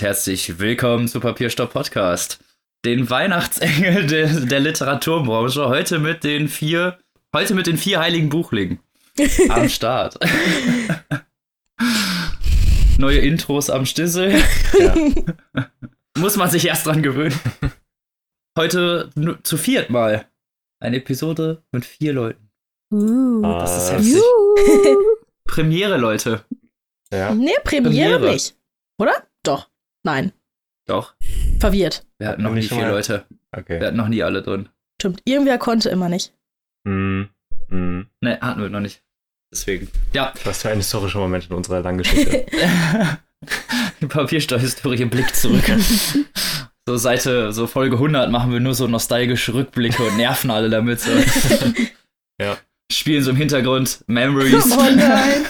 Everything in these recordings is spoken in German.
Und herzlich willkommen zu Papierstopp Podcast. Den Weihnachtsengel de, der Literaturbranche heute mit den vier, heute mit den vier heiligen Buchlingen am Start. Neue Intros am Stissel. Ja. Muss man sich erst dran gewöhnen. Heute zu viert mal. Eine Episode mit vier Leuten. Uh, das ist heftig. Premiere, Leute. Ja. Nee, Premiere, Premiere nicht. Oder? Doch. Nein. Doch. Verwirrt. Wir hatten noch nie vier Leute. Okay. Wir hatten noch nie alle drin. Stimmt. Irgendwer konnte immer nicht. Mm. Mm. Ne, hatten wir noch nicht. Deswegen. Ja. Was für ein historischer Moment in unserer langen Geschichte. Papiersteuerhistorie Blick zurück. so Seite, so Folge 100 machen wir nur so nostalgische Rückblicke und nerven alle damit. So. ja. Spielen so im Hintergrund Memories. Oh nein.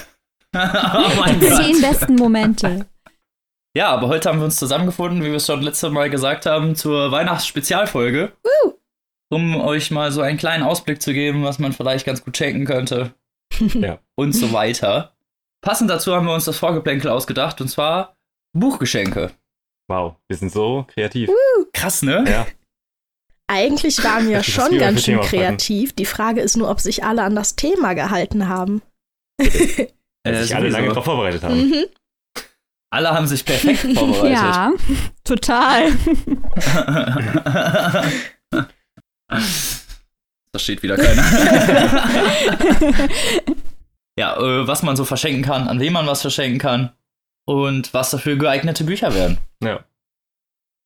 oh mein Gott. Zehn besten Momente. Ja, aber heute haben wir uns zusammengefunden, wie wir es schon letzte Mal gesagt haben, zur Weihnachtsspezialfolge. Uh. Um euch mal so einen kleinen Ausblick zu geben, was man vielleicht ganz gut schenken könnte. ja. Und so weiter. Passend dazu haben wir uns das Vorgeplänkel ausgedacht, und zwar Buchgeschenke. Wow, wir sind so kreativ. Uh. Krass, ne? Ja. Eigentlich waren wir schon ganz schön kreativ. Die Frage ist nur, ob sich alle an das Thema gehalten haben. Dass sich alle lange darauf vorbereitet haben. Mhm. Alle haben sich perfekt vorbereitet. Ja, total. da steht wieder keiner. ja, äh, was man so verschenken kann, an wem man was verschenken kann und was dafür geeignete Bücher werden. Ja.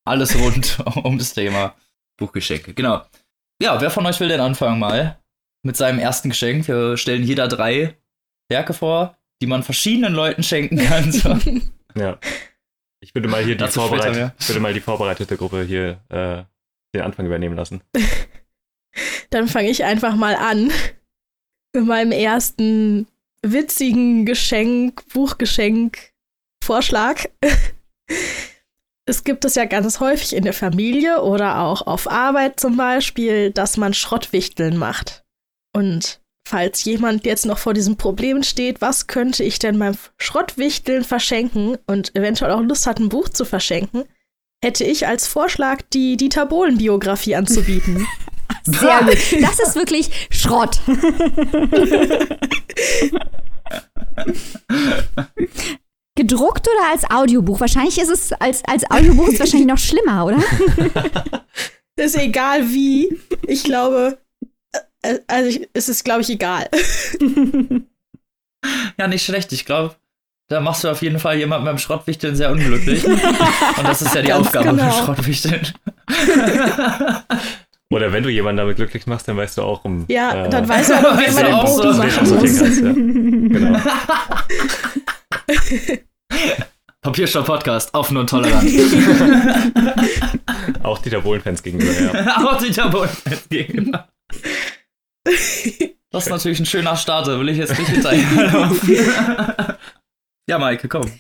Alles rund um das Thema Buchgeschenke. Genau. Ja, wer von euch will denn anfangen mal mit seinem ersten Geschenk? Wir stellen jeder drei Werke vor, die man verschiedenen Leuten schenken kann. So. Ja. Ich würde mal hier die, vorbereit ich würde mal die vorbereitete Gruppe hier äh, den Anfang übernehmen lassen. Dann fange ich einfach mal an mit meinem ersten witzigen Geschenk, Buchgeschenk, Vorschlag. Es gibt es ja ganz häufig in der Familie oder auch auf Arbeit zum Beispiel, dass man Schrottwichteln macht. Und falls jemand jetzt noch vor diesem Problem steht, was könnte ich denn beim Schrottwichteln verschenken und eventuell auch Lust hat, ein Buch zu verschenken, hätte ich als Vorschlag die Dieter Bohlen-Biografie anzubieten. Sehr gut. Das ist wirklich Schrott. Gedruckt oder als Audiobuch? Wahrscheinlich ist es als, als Audiobuch ist wahrscheinlich noch schlimmer, oder? Das ist egal wie. Ich glaube, also ich, es ist, glaube ich, egal. ja, nicht schlecht. Ich glaube, da machst du auf jeden Fall jemanden beim Schrottwichteln sehr unglücklich. Und das ist ja die Ganz Aufgabe genau. beim Schrottwichteln. Oder wenn du jemanden damit glücklich machst, dann weißt du auch um. Ja, äh, dann weißt du auch, wie man den Boden machen muss. Kannst, ja. genau. Papierstopp Podcast, offen und tolerant. auch Dieter Bohlen-Fans gegenüber, ja. auch Dieter Bohlen-Fans gegenüber. Das ist natürlich ein schöner Start, da will ich jetzt nicht hinterherlaufen. ja, Maike, komm.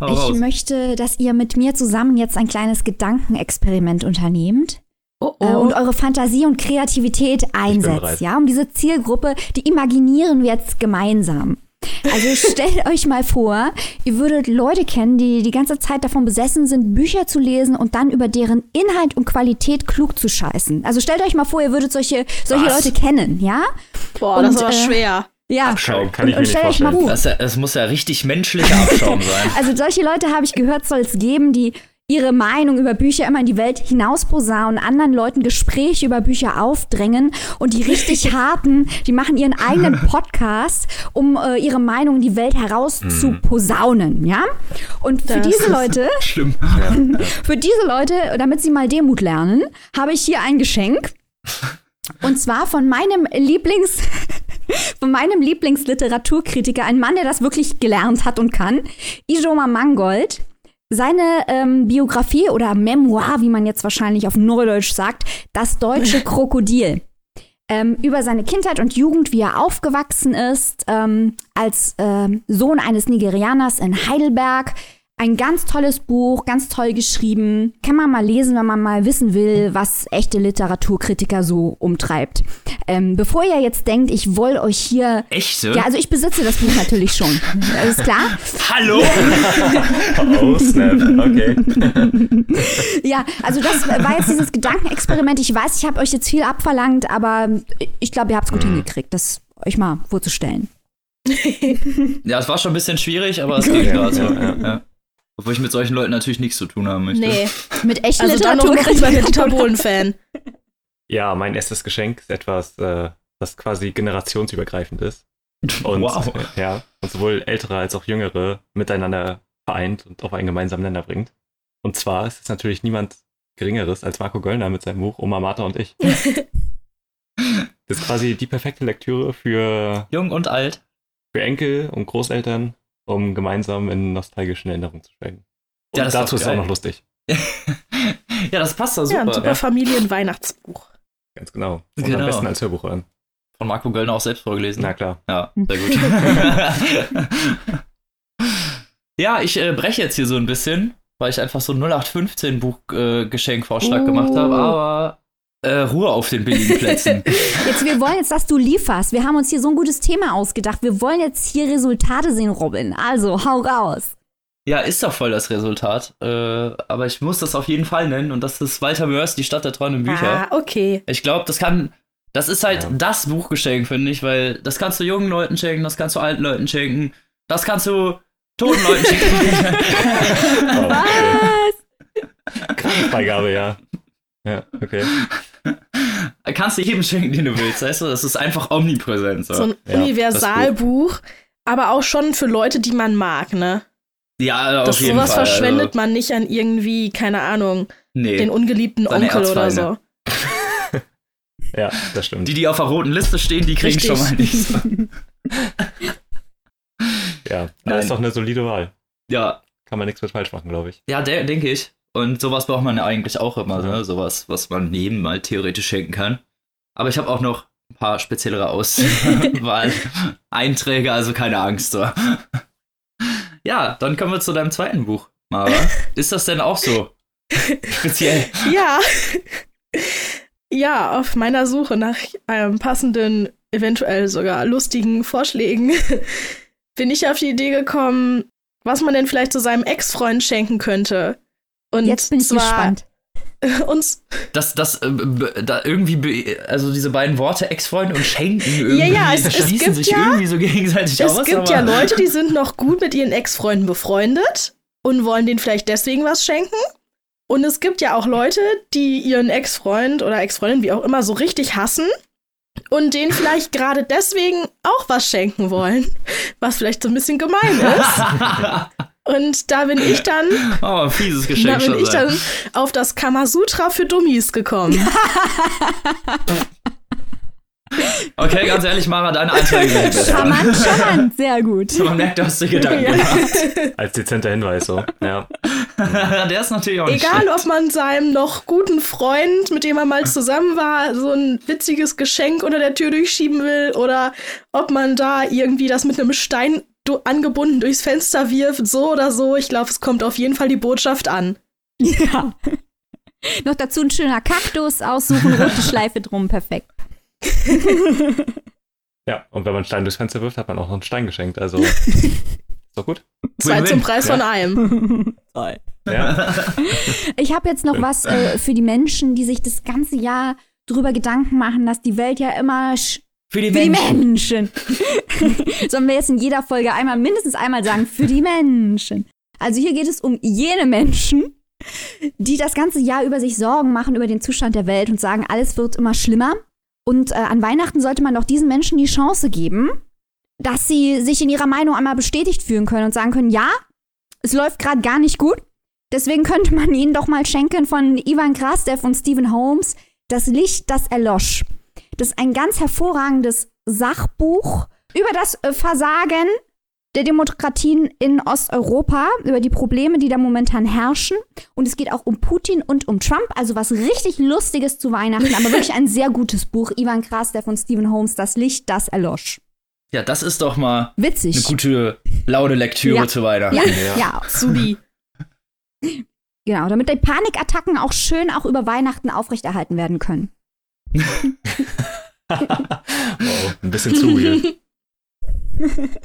Hau ich raus. möchte, dass ihr mit mir zusammen jetzt ein kleines Gedankenexperiment unternehmt. Oh, äh, oh. und eure Fantasie und Kreativität einsetzt, ja, um diese Zielgruppe, die imaginieren wir jetzt gemeinsam. Also stellt euch mal vor, ihr würdet Leute kennen, die die ganze Zeit davon besessen sind, Bücher zu lesen und dann über deren Inhalt und Qualität klug zu scheißen. Also stellt euch mal vor, ihr würdet solche, solche Leute kennen, ja? Boah, und, das ist aber äh, schwer. Ja, Abschaum, kann ich mir nicht vorstellen. Das, das, muss ja richtig menschlicher Abschaum sein. Also solche Leute habe ich gehört, soll es geben, die ihre Meinung über Bücher immer in die Welt hinaus posaunen, anderen Leuten Gespräche über Bücher aufdrängen und die richtig harten, die machen ihren eigenen Podcast, um äh, ihre Meinung in die Welt heraus mhm. zu posaunen, ja? Und für das diese Leute, schlimm. für diese Leute, damit sie mal Demut lernen, habe ich hier ein Geschenk. Und zwar von meinem Lieblings von meinem Lieblingsliteraturkritiker, ein Mann, der das wirklich gelernt hat und kann, Ijoma Mangold. Seine ähm, Biografie oder Memoir, wie man jetzt wahrscheinlich auf Neudeutsch sagt, das deutsche Krokodil. Ähm, über seine Kindheit und Jugend, wie er aufgewachsen ist, ähm, als ähm, Sohn eines Nigerianers in Heidelberg, Ein ganz tolles Buch, ganz toll geschrieben. Kann man mal lesen, wenn man mal wissen will, was echte Literaturkritiker so umtreibt. Ähm, bevor ihr jetzt denkt, ich wollte euch hier. Echte? Ja, also ich besitze das Buch natürlich schon. Ist klar? Hallo? oh, snap. Okay. ja, also das war jetzt dieses Gedankenexperiment. Ich weiß, ich habe euch jetzt viel abverlangt, aber ich glaube, ihr habt es gut mhm. hingekriegt, das euch mal vorzustellen. ja, es war schon ein bisschen schwierig, aber es ging gerade. Ja, ja. Obwohl ich mit solchen Leuten natürlich nichts zu tun haben möchte. Nee, mit echten also Literatur dann noch lieber der Dieter Bohlen-Fan. Ja, mein erstes Geschenk ist etwas, äh, das quasi generationsübergreifend ist. Und, wow. Äh, ja, und sowohl ältere als auch jüngere miteinander vereint und auf einen gemeinsamen Nenner bringt. Und zwar ist es natürlich niemand Geringeres als Marco Göllner mit seinem Buch Oma, Martha und ich. das ist quasi die perfekte Lektüre für Jung und alt. Für Enkel und Großeltern um gemeinsam in nostalgischen Erinnerungen zu schwelgen. Und ja, das dazu ist, auch noch lustig. ja, das passt da super. Ja, ein super ja. Familienweihnachtsbuch. Ganz genau. Und genau. am besten als Hörbuch hören. Von Marco Göllner auch selbst vorgelesen. Na klar. Ja, sehr gut. ja, ich äh, breche jetzt hier so ein bisschen, weil ich einfach so 0815 Buchgeschenkvorschlag äh, gemacht habe, aber äh, Ruhe auf den billigen Plätzen. Jetzt, wir wollen jetzt, dass du lieferst. Wir haben uns hier so ein gutes Thema ausgedacht. Wir wollen jetzt hier Resultate sehen, Robin. Also, hau raus. Ja, ist doch voll das Resultat. Äh, aber ich muss das auf jeden Fall nennen. Und das ist Walter Mörs, Die Stadt der träumenden Bücher. Ah, okay. Ich glaube, das kann. Das ist halt ja. das Buchgeschenk, finde ich, weil das kannst du jungen Leuten schenken, das kannst du alten Leuten schenken, das kannst du toten Leuten schenken. oh, Was? Krankenfreigabe, ja. Ja, okay. Kannst du jedem schenken, den du willst, weißt du? Das ist einfach omnipräsent. So, so ein ja, Universalbuch, aber auch schon für Leute, die man mag, ne? Ja, auf das, jeden sowas Fall. verschwendet also. man nicht an irgendwie, keine Ahnung, nee, den ungeliebten Onkel oder so. ja, das stimmt. Die, die auf der roten Liste stehen, die kriegen Richtig. schon mal nichts. ja, das ist doch eine solide Wahl. Ja. Kann man nichts mit falsch machen, glaube ich. Ja, denke ich. Und sowas braucht man ja eigentlich auch immer, ne? sowas, was man neben mal theoretisch schenken kann. Aber ich habe auch noch ein paar speziellere Auswahl-Einträge, also keine Angst. So. Ja, dann kommen wir zu deinem zweiten Buch, Mara. Ist das denn auch so speziell? ja. Ja, auf meiner Suche nach einem passenden, eventuell sogar lustigen Vorschlägen bin ich auf die Idee gekommen, was man denn vielleicht zu seinem Ex-Freund schenken könnte. Und Jetzt bin ich gespannt. uns. Das, das, äh, da irgendwie, also diese beiden Worte Ex-Freund und Schenken irgendwie ja, ja, es, schließen es gibt sich ja, irgendwie so gegenseitig es aus. Es gibt ja Leute, die sind noch gut mit ihren Ex-Freunden befreundet und wollen denen vielleicht deswegen was schenken. Und es gibt ja auch Leute, die ihren Ex-Freund oder Ex-Freundin, wie auch immer, so richtig hassen und denen vielleicht gerade deswegen auch was schenken wollen, was vielleicht so ein bisschen gemein ist. Und da bin ich dann. Oh, fieses Geschenk. Da bin ich dann auf das Kamasutra für Dummies gekommen. Okay, ganz ehrlich, Mara, deine Einträge sind besser. Charmant, charmant, sehr gut. Man merkt, du hast dir Gedanken ja. gemacht. Als dezenter Hinweis, so. Ja. Der ist natürlich auch nicht Egal, schlecht. ob man seinem noch guten Freund, mit dem er mal zusammen war, so ein witziges Geschenk unter der Tür durchschieben will oder ob man da irgendwie das mit einem Stein angebunden durchs Fenster wirft, so oder so. Ich glaube, es kommt auf jeden Fall die Botschaft an. Ja. Noch dazu ein schöner Kaktus aussuchen, rote Schleife drum, perfekt. ja, und wenn man einen Stein durchs Fenster wirft, hat man auch noch einen Stein geschenkt. Also ist doch gut. Zwei zum Preis ja. von einem. Toll. Ja. Ich habe jetzt noch was äh, für die Menschen, die sich das ganze Jahr drüber Gedanken machen, dass die Welt ja immer für die für Menschen. Die Menschen. Sollen wir jetzt in jeder Folge einmal, mindestens einmal sagen, für die Menschen. Also hier geht es um jene Menschen, die das ganze Jahr über sich Sorgen machen über den Zustand der Welt und sagen, alles wird immer schlimmer. Und äh, an Weihnachten sollte man doch diesen Menschen die Chance geben, dass sie sich in ihrer Meinung einmal bestätigt fühlen können und sagen können, ja, es läuft gerade gar nicht gut. Deswegen könnte man ihnen doch mal schenken von Ivan Krastev und Stephen Holmes das Licht, das erlosch. Das ist ein ganz hervorragendes Sachbuch über das Versagen der Demokratien in Osteuropa, über die Probleme, die da momentan herrschen. Und es geht auch um Putin und um Trump, also was richtig Lustiges zu Weihnachten, aber wirklich ein sehr gutes Buch. Ivan Kras, der von Stephen Holmes, Das Licht, das erlosch. Ja, das ist doch mal Witzig. eine gute, laute Lektüre ja. zu Weihnachten. Ja, ja. ja. Subi. Genau, damit die Panikattacken auch schön auch über Weihnachten aufrechterhalten werden können. Wow, ein bisschen zu weird.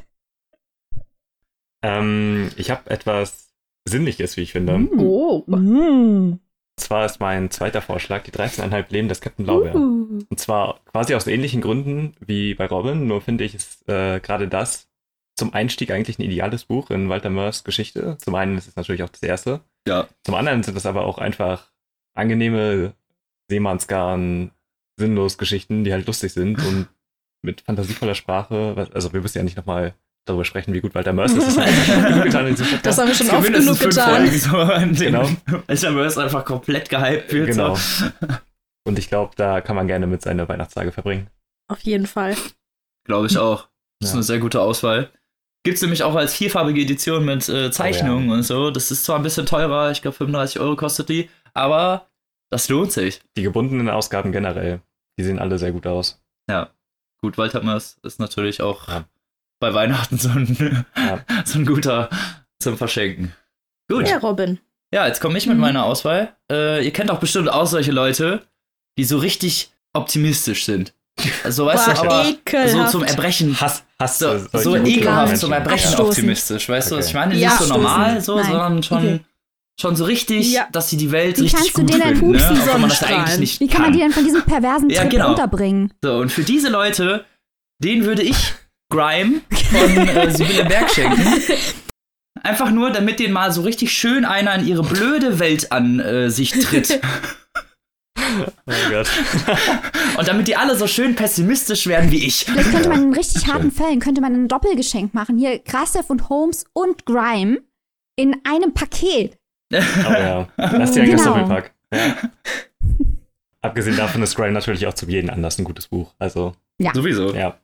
ähm, ich habe etwas Sinnliches, wie ich finde. Oh. Mm. Und zwar ist mein zweiter Vorschlag die 13,5 Leben des Captain Blaubeer. Uh. Und zwar quasi aus ähnlichen Gründen wie bei Robin, nur finde ich, ist äh, gerade das zum Einstieg eigentlich ein ideales Buch in Walter Mörs Geschichte. Zum einen ist es natürlich auch das erste. Ja. Zum anderen sind es aber auch einfach angenehme Seemannsgarn, sinnlos Geschichten, die halt lustig sind und mit fantasievoller Sprache. Also wir müssen ja nicht nochmal darüber sprechen, wie gut Walter Mörs ist. Das, haben getan in das haben wir schon oft genug getan. So genau. Walter Mörs einfach komplett gehypt wird. Genau. So. Und ich glaube, da kann man gerne mit seiner Weihnachtstage verbringen. Auf jeden Fall. Glaube ich auch. Das ist ja. eine sehr gute Auswahl. Gibt es nämlich auch als vierfarbige Edition mit äh, Zeichnungen oh, ja. und so. Das ist zwar ein bisschen teurer, ich glaube 35 Euro kostet die, aber das lohnt sich. Die gebundenen Ausgaben generell, die sehen alle sehr gut aus. Ja, gut, Walter Mörs ist natürlich auch ja. bei Weihnachten so ein, so ein guter zum Verschenken. Gut. Ja, Robin. Ja, jetzt komme ich mit mhm. meiner Auswahl. Äh, ihr kennt auch bestimmt auch solche Leute, die so richtig optimistisch sind. So, weißt Boah, du, aber ekelhaft. so zum Erbrechen. Hass, Hass so, so ekelhaft zum Erbrechen Abstoßen. optimistisch, weißt okay. du? Ich meine, nicht so normal, so, Nein. sondern schon, okay. Schon so richtig, ja. dass sie die Welt Wie richtig gut finden. Wie kannst du denen ein ne? eigentlich Wie kann man die denn von diesem perversen ja, genau. unterbringen? So, und für diese Leute, denen würde ich Grime von äh, Sibylle Berg schenken. Einfach nur, damit denen mal so richtig schön einer in ihre blöde Welt an äh, sich tritt. Oh Gott. Und damit die alle so schön pessimistisch werden wie ich. Vielleicht könnte man in richtig harten Fällen könnte man ein Doppelgeschenk machen. Hier Krastev und Holmes und Grime in einem Paket. Oh ja, lass dir ein genau. Doppelpack. Ja. Abgesehen davon ist Grime natürlich auch zu jedem Anlass ein gutes Buch. Also ja. sowieso. Ja.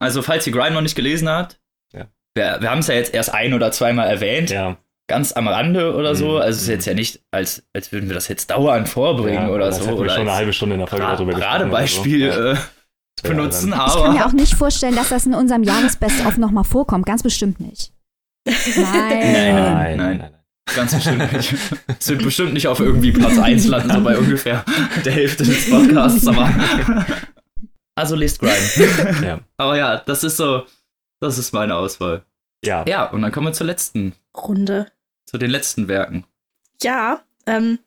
Also falls ihr Grime noch nicht gelesen habt, ja. wir, wir haben es ja jetzt erst ein oder zweimal erwähnt. Ja ganz am Rande oder so. Mhm. Also es ist jetzt ja nicht, als, als würden wir das jetzt dauernd vorbringen ja, oder so. Oder schon eine halbe Stunde in der Folge darüber gesprochen. Gerade Beispiel so. äh, benutzen, ja, aber. Ich kann mir auch nicht vorstellen, dass das in unserem Jahresbest-of nochmal vorkommt. Ganz bestimmt nicht. Nein. Nein, nein, nein. nein. Ganz bestimmt nicht. Es wird bestimmt nicht auf irgendwie Platz 1 landen, so bei ungefähr der Hälfte des Podcasts, aber. Also lest Grime. ja. Aber ja, das ist so, das ist meine Auswahl. Ja. Ja, und dann kommen wir zur letzten Runde zu den letzten Werken. Ja, ähm,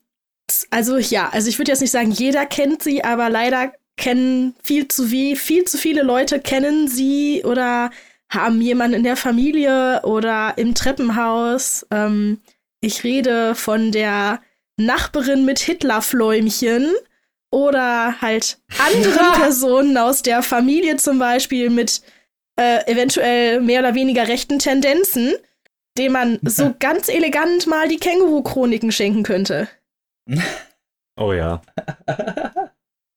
also ja, also ich würde jetzt nicht sagen, jeder kennt sie, aber leider kennen viel zu wie viel zu viele Leute kennen sie oder haben jemanden in der Familie oder im Treppenhaus. Ähm, ich rede von der Nachbarin mit Hitlerfläumchen oder halt andere Personen aus der Familie zum Beispiel mit äh, eventuell mehr oder weniger rechten Tendenzen dem man so ganz elegant mal die Känguru-Chroniken schenken könnte. Oh ja.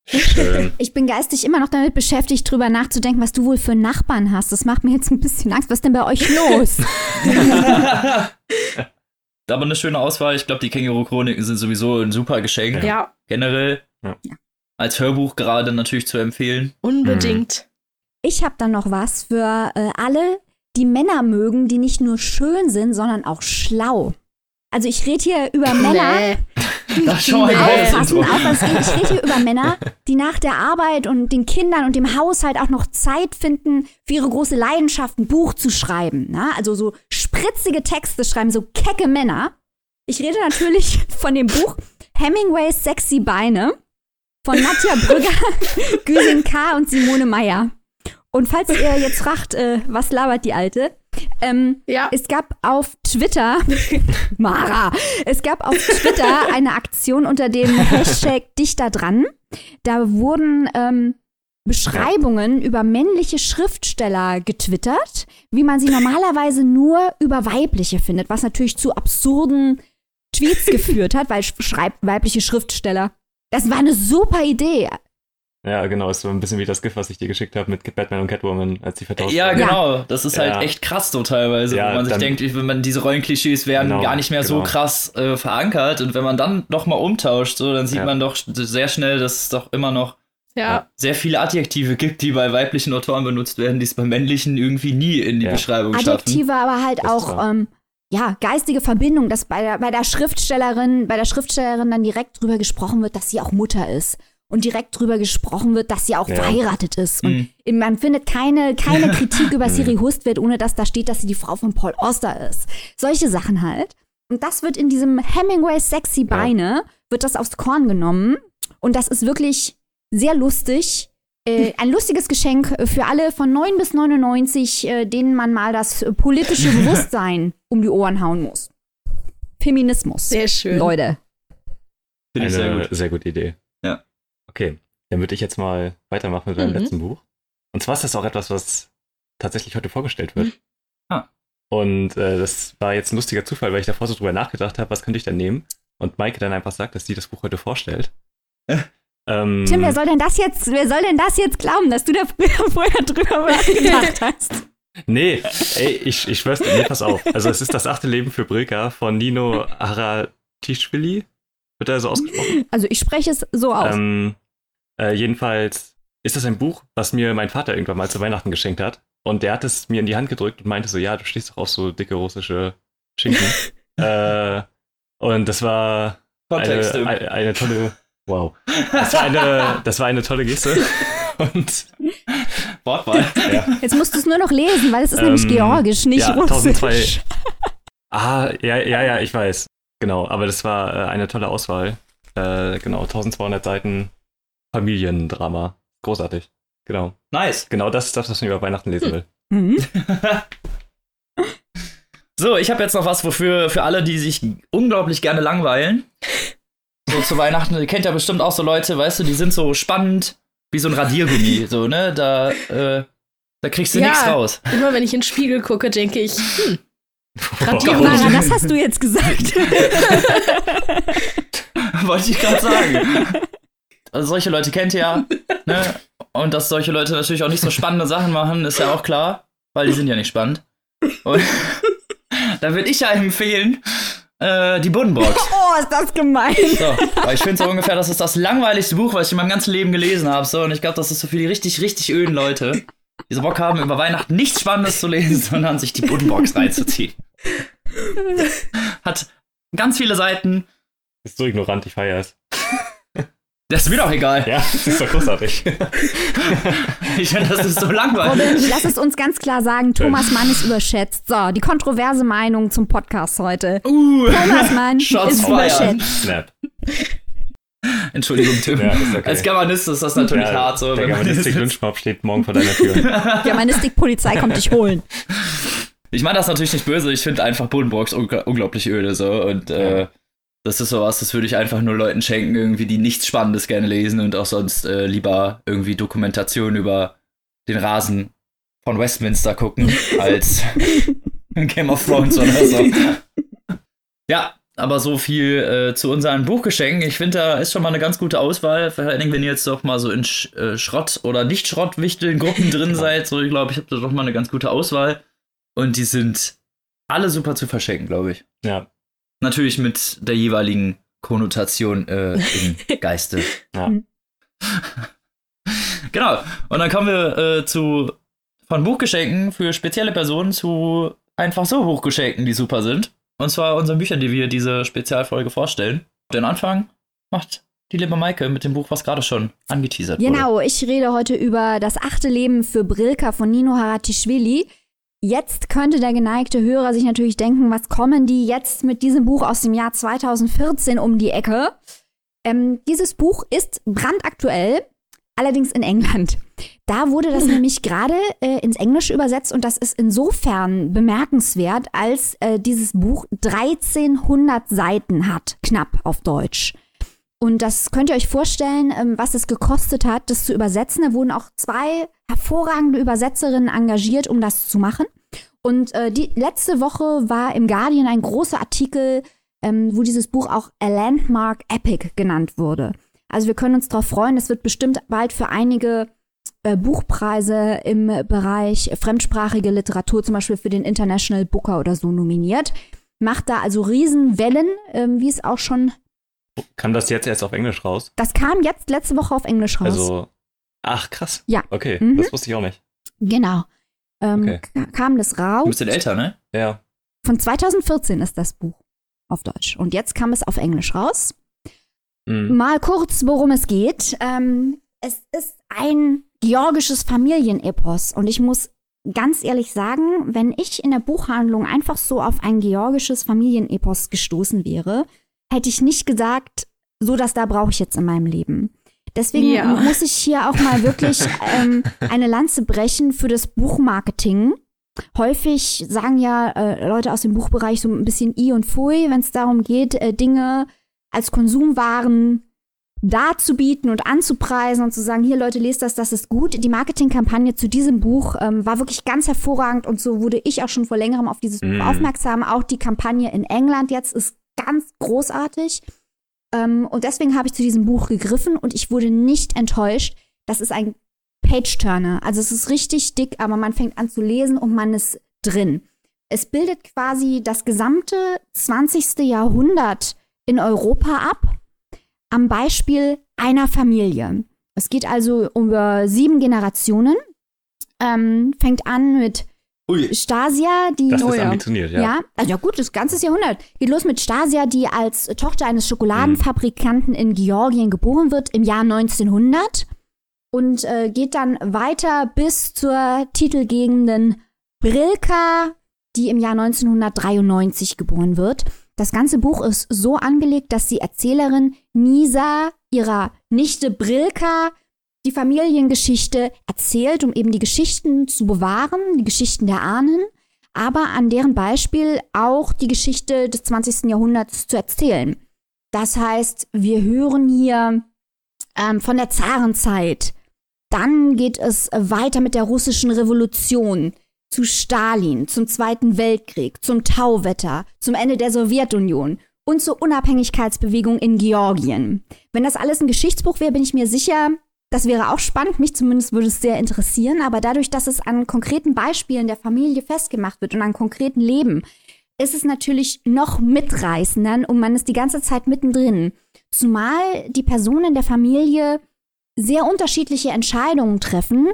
Schön. Ich bin geistig immer noch damit beschäftigt, drüber nachzudenken, was du wohl für Nachbarn hast. Das macht mir jetzt ein bisschen Angst. Was ist denn bei euch los? Aber eine schöne Auswahl. Ich glaube, die Känguru-Chroniken sind sowieso ein super Geschenk. Ja. Generell. Ja. Als Hörbuch gerade natürlich zu empfehlen. Unbedingt. Ich habe dann noch was für äh, alle, die Männer mögen, die nicht nur schön sind, sondern auch schlau. Also ich rede hier über Männer. Nee. Das schon mal aufpassen, aufpassen. Ich rede hier über Männer, die nach der Arbeit und den Kindern und dem Haushalt auch noch Zeit finden, für ihre große Leidenschaft ein Buch zu schreiben. Na? Also so spritzige Texte schreiben, so kecke Männer. Ich rede natürlich von dem Buch Hemingways Sexy Beine von Nadja Brügger, Güsin K. und Simone Meyer. Und falls ihr jetzt fragt, äh, was labert die Alte? Ähm, ja. Es gab auf Twitter, Mara, es gab auf Twitter eine Aktion unter dem Hashtag Dichter dran. Da wurden ähm, Beschreibungen über männliche Schriftsteller getwittert, wie man sie normalerweise nur über weibliche findet, was natürlich zu absurden Tweets geführt hat, weil schreibt weibliche Schriftsteller. Das war eine super Idee. Ja, genau, ist so ein bisschen wie das GIF, was ich dir geschickt habe mit Batman und Catwoman, als sie vertauscht Ja, genau, das ist halt ja. halt echt krass so teilweise, ja, wo man sich denkt, wenn man diese Rollenklischees werden genau, gar nicht mehr genau. so krass äh, verankert und wenn man dann doch mal umtauscht, so, dann sieht ja. man doch sehr schnell, dass es doch immer noch ja. sehr viele Adjektive gibt, die bei weiblichen Autoren benutzt werden, die es bei männlichen irgendwie nie in die Beschreibung Adjektive, schaffen. aber halt das auch ähm, ja, geistige Verbindung, dass bei der, bei der Schriftstellerin, bei der Schriftstellerin dann direkt drüber gesprochen wird, dass sie auch Mutter ist. Und direkt drüber gesprochen wird, dass sie auch ja. verheiratet ist. Und mhm. man findet keine, keine Kritik über Siri Hustvedt, ohne dass da steht, dass sie die Frau von Paul Oster ist. Solche Sachen halt. Und das wird in diesem Hemingway Sexy Beine, ja. wird das aufs Korn genommen. Und das ist wirklich sehr lustig. Äh, ein lustiges Geschenk für alle von 9 bis 99, äh, denen man mal das politische Bewusstsein um die Ohren hauen muss. Feminismus. Sehr schön. Leute. Finde ich sehr, gut. sehr gute Idee. Ja. Okay, dann würde ich jetzt mal weitermachen mit meinem mhm. letzten Buch. Und zwar ist das auch etwas, was tatsächlich heute vorgestellt wird. Mhm. Ah. Und äh, das war jetzt ein lustiger Zufall, weil ich davor so drüber nachgedacht habe, was könnte ich denn nehmen? Und Maike dann einfach sagt, dass sie das Buch heute vorstellt. Ähm, Tim, wer soll denn das jetzt, wer soll denn das jetzt glauben, dass du da früher, vorher drüber nachgedacht hast? Nee, ey, ich, ich schwör's dir, nee, pass auf. Also es ist das achte Leben für Brilka von Nino Haratischvili. Wird er so ausgesprochen? Also ich spreche es so aus. Ähm, äh, jedenfalls ist das ein Buch, was mir mein Vater irgendwann mal zu Weihnachten geschenkt hat. Und der hat es mir in die Hand gedrückt und meinte so, ja, du stehst doch auf so dicke russische Schinken. äh, und das war eine, eine, eine tolle Wow. Das war eine, das war eine tolle Geste. Und Wortwahl. Ja. Jetzt musst du es nur noch lesen, weil es ist ähm, nämlich georgisch, nicht ja, russisch. 1002. Ah, ja, ja, ja, ich weiß. Genau, aber das war äh, eine tolle Auswahl. Äh, genau, 1200 Seiten Familiendrama. Großartig. Genau. Nice. Genau das ist das, was man über Weihnachten lesen will. Mhm. so, ich habe jetzt noch was, wofür für alle, die sich unglaublich gerne langweilen. So zu Weihnachten, ihr kennt ja bestimmt auch so Leute, weißt du, die sind so spannend, wie so ein Radiergummi, so, ne? Da, äh, da kriegst du ja, nichts raus. Immer wenn ich in den Spiegel gucke, denke ich, hm, Radiergummi. das hast du jetzt gesagt. Wollte ich gerade sagen. Also solche Leute kennt ihr ja, ne? Und dass solche Leute natürlich auch nicht so spannende Sachen machen, ist ja auch klar, weil die sind ja nicht spannend. Und da würde ich ja empfehlen, äh, die Buddenbrocks. Oh, ist das gemein. So, weil ich finde so ungefähr, das ist das langweiligste Buch, was ich in meinem ganzen Leben gelesen habe. So, und ich glaube, das ist so für die richtig, richtig öden Leute, die so Bock haben, über Weihnachten nichts Spannendes zu lesen, sondern sich die Buddenbrocks reinzuziehen. Hat ganz viele Seiten. Ist so ignorant, ich feiere es. Das ist mir doch egal. Ja, das ist doch großartig. ich finde, das ist so langweilig. Robin, lass es uns ganz klar sagen, Thomas Mann ist überschätzt. So, die kontroverse Meinung zum Podcast heute. Uh, Thomas Mann Shots ist überschätzt. Snap. Entschuldigung, Tim. Ja, okay. Als Germanist ist das natürlich ja, hart. So, der Germanistik-Lynchmob steht morgen vor deiner Tür. Germanistik-Polizei kommt dich holen. Ich meine das natürlich nicht böse, ich finde einfach Bodenbrocks unglaublich öde so und äh, das ist sowas, das würde ich einfach nur Leuten schenken, irgendwie, die nichts Spannendes gerne lesen und auch sonst äh, lieber irgendwie Dokumentation über den Rasen von Westminster gucken, als Game of Thrones oder so. Ja, aber so viel äh, zu unseren Buchgeschenken. Ich finde, da ist schon mal eine ganz gute Auswahl. Vor allem, wenn ihr jetzt doch mal so in Sch äh, Schrott- oder Nicht-Schrottwichteln-Gruppen drin seid. So, ich glaube, ich habe da doch mal eine ganz gute Auswahl. Und die sind alle super zu verschenken, glaube ich. Ja, Natürlich mit der jeweiligen Konnotation äh, im Geiste. Ja. genau. Und dann kommen wir äh, zu von Buchgeschenken für spezielle Personen zu einfach so Buchgeschenken, die super sind. Und zwar unseren Büchern, die wir diese Spezialfolge vorstellen. Den Anfang macht die liebe Maike mit dem Buch, was gerade schon angeteasert genau, wurde. Genau, ich rede heute über Das achte Leben für Brilka von Nino Haratischvili. Jetzt könnte der geneigte Hörer sich natürlich denken, was kommen die jetzt mit diesem Buch aus dem Jahr 2014 um die Ecke? Ähm, dieses Buch ist brandaktuell, allerdings in England. Da wurde das nämlich gerade äh, ins Englische übersetzt und das ist insofern bemerkenswert, als äh, dieses Buch 1300 Seiten hat, knapp auf Deutsch. Und das könnt ihr euch vorstellen, ähm, was es gekostet hat, das zu übersetzen. Da wurden auch zwei hervorragende Übersetzerinnen engagiert, um das zu machen. Und äh, die letzte Woche war im Guardian ein großer Artikel, ähm, wo dieses Buch auch A Landmark Epic genannt wurde. Also wir können uns darauf freuen, es wird bestimmt bald für einige äh, Buchpreise im Bereich fremdsprachige Literatur, zum Beispiel für den International Booker oder so nominiert. Macht da also Riesenwellen, ähm, wie es auch schon Kam das jetzt erst auf Englisch raus? Das kam jetzt letzte Woche auf Englisch raus. Also, ach krass. Ja. Okay, mhm. das wusste ich auch nicht. Genau. Ähm, okay. Kam das raus? Du bist älter, ne? Ja. Von 2014 ist das Buch auf Deutsch. Und jetzt kam es auf Englisch raus. Mhm. Mal kurz, worum es geht. Ähm, es ist ein georgisches Familienepos. Und ich muss ganz ehrlich sagen, wenn ich in der Buchhandlung einfach so auf ein georgisches Familienepos gestoßen wäre, hätte ich nicht gesagt, so das da brauche ich jetzt in meinem Leben. Deswegen ja. muss ich hier auch mal wirklich ähm, eine Lanze brechen für das Buchmarketing. Häufig sagen ja äh, Leute aus dem Buchbereich so ein bisschen I und Pfui, wenn es darum geht, äh, Dinge als Konsumwaren darzubieten und anzupreisen und zu sagen, hier Leute, lest das, das ist gut. Die Marketingkampagne zu diesem Buch ähm, war wirklich ganz hervorragend und so wurde ich auch schon vor längerem auf dieses mm. Buch aufmerksam. Auch die Kampagne in England jetzt ist ganz großartig. Ähm, und deswegen habe ich zu diesem Buch gegriffen und ich wurde nicht enttäuscht. Das ist ein Page-Turner. Also es ist richtig dick, aber man fängt an zu lesen und man ist drin. Es bildet quasi das gesamte 20. Jahrhundert in Europa ab am Beispiel einer Familie. Es geht also über sieben Generationen. Ähm, fängt an mit Ui. Stasia, die. Das ist ja. ambitioniert, ja. Ja, also ja gut, das ganze Jahrhundert. Geht los mit Stasia, die als Tochter eines Schokoladenfabrikanten in Georgien geboren wird im Jahr 1900 und äh, geht dann weiter bis zur titelgebenden Brilka, die im Jahr 1993 geboren wird. Das ganze Buch ist so angelegt, dass die Erzählerin Nisa ihrer Nichte Brilka die Familiengeschichte erzählt, um eben die Geschichten zu bewahren, die Geschichten der Ahnen, aber an deren Beispiel auch die Geschichte des 20. Jahrhunderts zu erzählen. Das heißt, wir hören hier ähm, von der Zarenzeit. Dann geht es weiter mit der russischen Revolution zu Stalin, zum Zweiten Weltkrieg, zum Tauwetter, zum Ende der Sowjetunion und zur Unabhängigkeitsbewegung in Georgien. Wenn das alles ein Geschichtsbuch wäre, bin ich mir sicher, das wäre auch spannend, mich zumindest würde es sehr interessieren, aber dadurch, dass es an konkreten Beispielen der Familie festgemacht wird und an konkreten Leben, ist es natürlich noch mitreißender und man ist die ganze Zeit mittendrin. Zumal die Personen der Familie sehr unterschiedliche Entscheidungen treffen,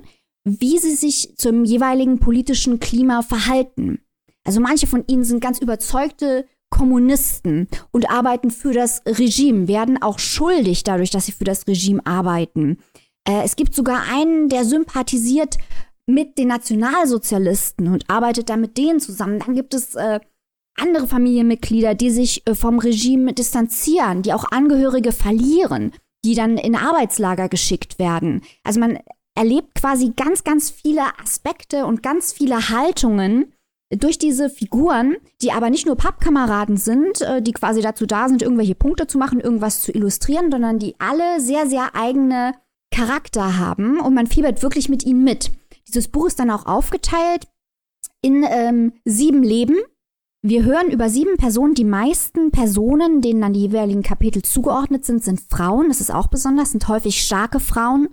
wie sie sich zum jeweiligen politischen Klima verhalten. Also manche von ihnen sind ganz überzeugte Kommunisten und arbeiten für das Regime, werden auch schuldig dadurch, dass sie für das Regime arbeiten. Äh, es gibt sogar einen, der sympathisiert mit den Nationalsozialisten und arbeitet da mit denen zusammen. Dann gibt es äh, andere Familienmitglieder, die sich äh, vom Regime distanzieren, die auch Angehörige verlieren, die dann in Arbeitslager geschickt werden. Also man erlebt quasi ganz, ganz viele Aspekte und ganz viele Haltungen durch diese Figuren, die aber nicht nur Pappkameraden sind, die quasi dazu da sind, irgendwelche Punkte zu machen, irgendwas zu illustrieren, sondern die alle sehr, sehr eigene Charakter haben und man fiebert wirklich mit ihnen mit. Dieses Buch ist dann auch aufgeteilt in ähm, sieben Leben. Wir hören über sieben Personen. Die meisten Personen, denen dann die jeweiligen Kapitel zugeordnet sind, sind Frauen. Das ist auch besonders, sind häufig starke Frauen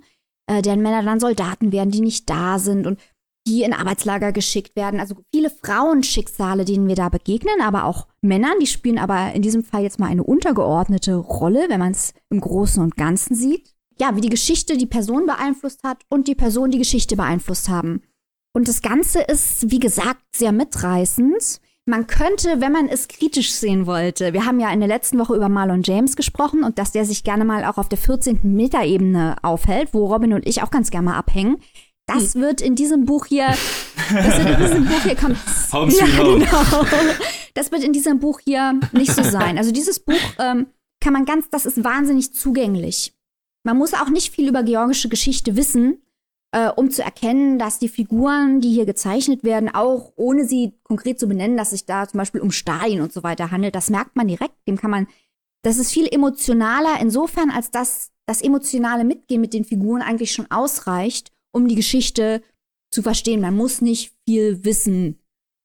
äh, deren Männer dann Soldaten werden, die nicht da sind und die in Arbeitslager geschickt werden. Also viele Frauenschicksale, denen wir da begegnen, aber auch Männern, die spielen aber in diesem Fall jetzt mal eine untergeordnete Rolle, wenn man es im Großen und Ganzen sieht. Ja, wie die Geschichte die Person beeinflusst hat und die Person die Geschichte beeinflusst haben. Und das Ganze ist, wie gesagt, sehr mitreißend. Man könnte, wenn man es kritisch sehen wollte, wir haben ja in der letzten Woche über Marlon James gesprochen und dass der sich gerne mal auch auf der 14. Metaebene aufhält, wo Robin und ich auch ganz gerne mal abhängen. Das hm. wird in diesem Buch hier, das wird in diesem Buch hier kommt. ja, genau. Das wird in diesem Buch hier nicht so sein. Also dieses Buch ähm, kann man ganz, das ist wahnsinnig zugänglich. Man muss auch nicht viel über georgische Geschichte wissen, äh, um zu erkennen, dass die Figuren, die hier gezeichnet werden, auch ohne sie konkret zu benennen, dass sich da zum Beispiel um Stalin und so weiter handelt, das merkt man direkt. Dem kann man, das ist viel emotionaler insofern, als dass das emotionale Mitgehen mit den Figuren eigentlich schon ausreicht, um die Geschichte zu verstehen. Man muss nicht viel wissen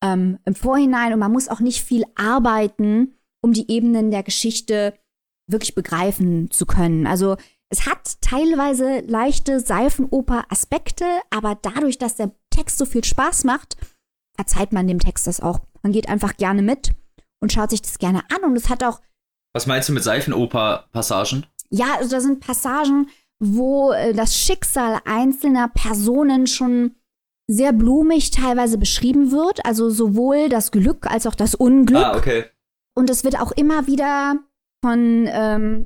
ähm, im Vorhinein und man muss auch nicht viel arbeiten, um die Ebenen der Geschichte wirklich begreifen zu können. Also es hat teilweise leichte Seifenoper-Aspekte, aber dadurch, dass der Text so viel Spaß macht, verzeiht man dem Text das auch. Man geht einfach gerne mit und schaut sich das gerne an und es hat auch. Was meinst du mit Seifenoper-Passagen? Ja, also da sind Passagen, wo äh, das Schicksal einzelner Personen schon sehr blumig teilweise beschrieben wird. Also sowohl das Glück als auch das Unglück. Ah, okay. Und es wird auch immer wieder von ähm,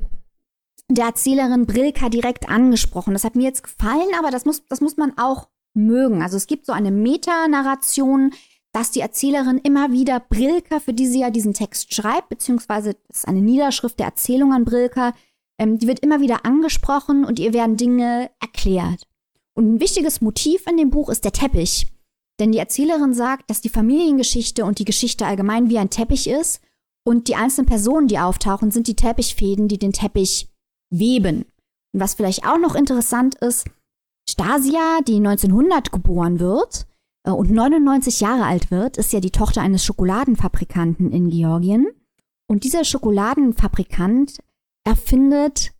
der Erzählerin Brilka direkt angesprochen. Das hat mir jetzt gefallen, aber das muss, das muss man auch mögen. Also es gibt so eine Metanarration, dass die Erzählerin immer wieder Brilka, für die sie ja diesen Text schreibt, beziehungsweise das ist eine Niederschrift der Erzählung an Brilka, ähm, die wird immer wieder angesprochen und ihr werden Dinge erklärt. Und ein wichtiges Motiv in dem Buch ist der Teppich. Denn die Erzählerin sagt, dass die Familiengeschichte und die Geschichte allgemein wie ein Teppich ist und die einzelnen Personen, die auftauchen, sind die Teppichfäden, die den Teppich weben. Und was vielleicht auch noch interessant ist, Stasia, die 1900 geboren wird äh, und 99 Jahre alt wird, ist ja die Tochter eines Schokoladenfabrikanten in Georgien. Und dieser Schokoladenfabrikant erfindet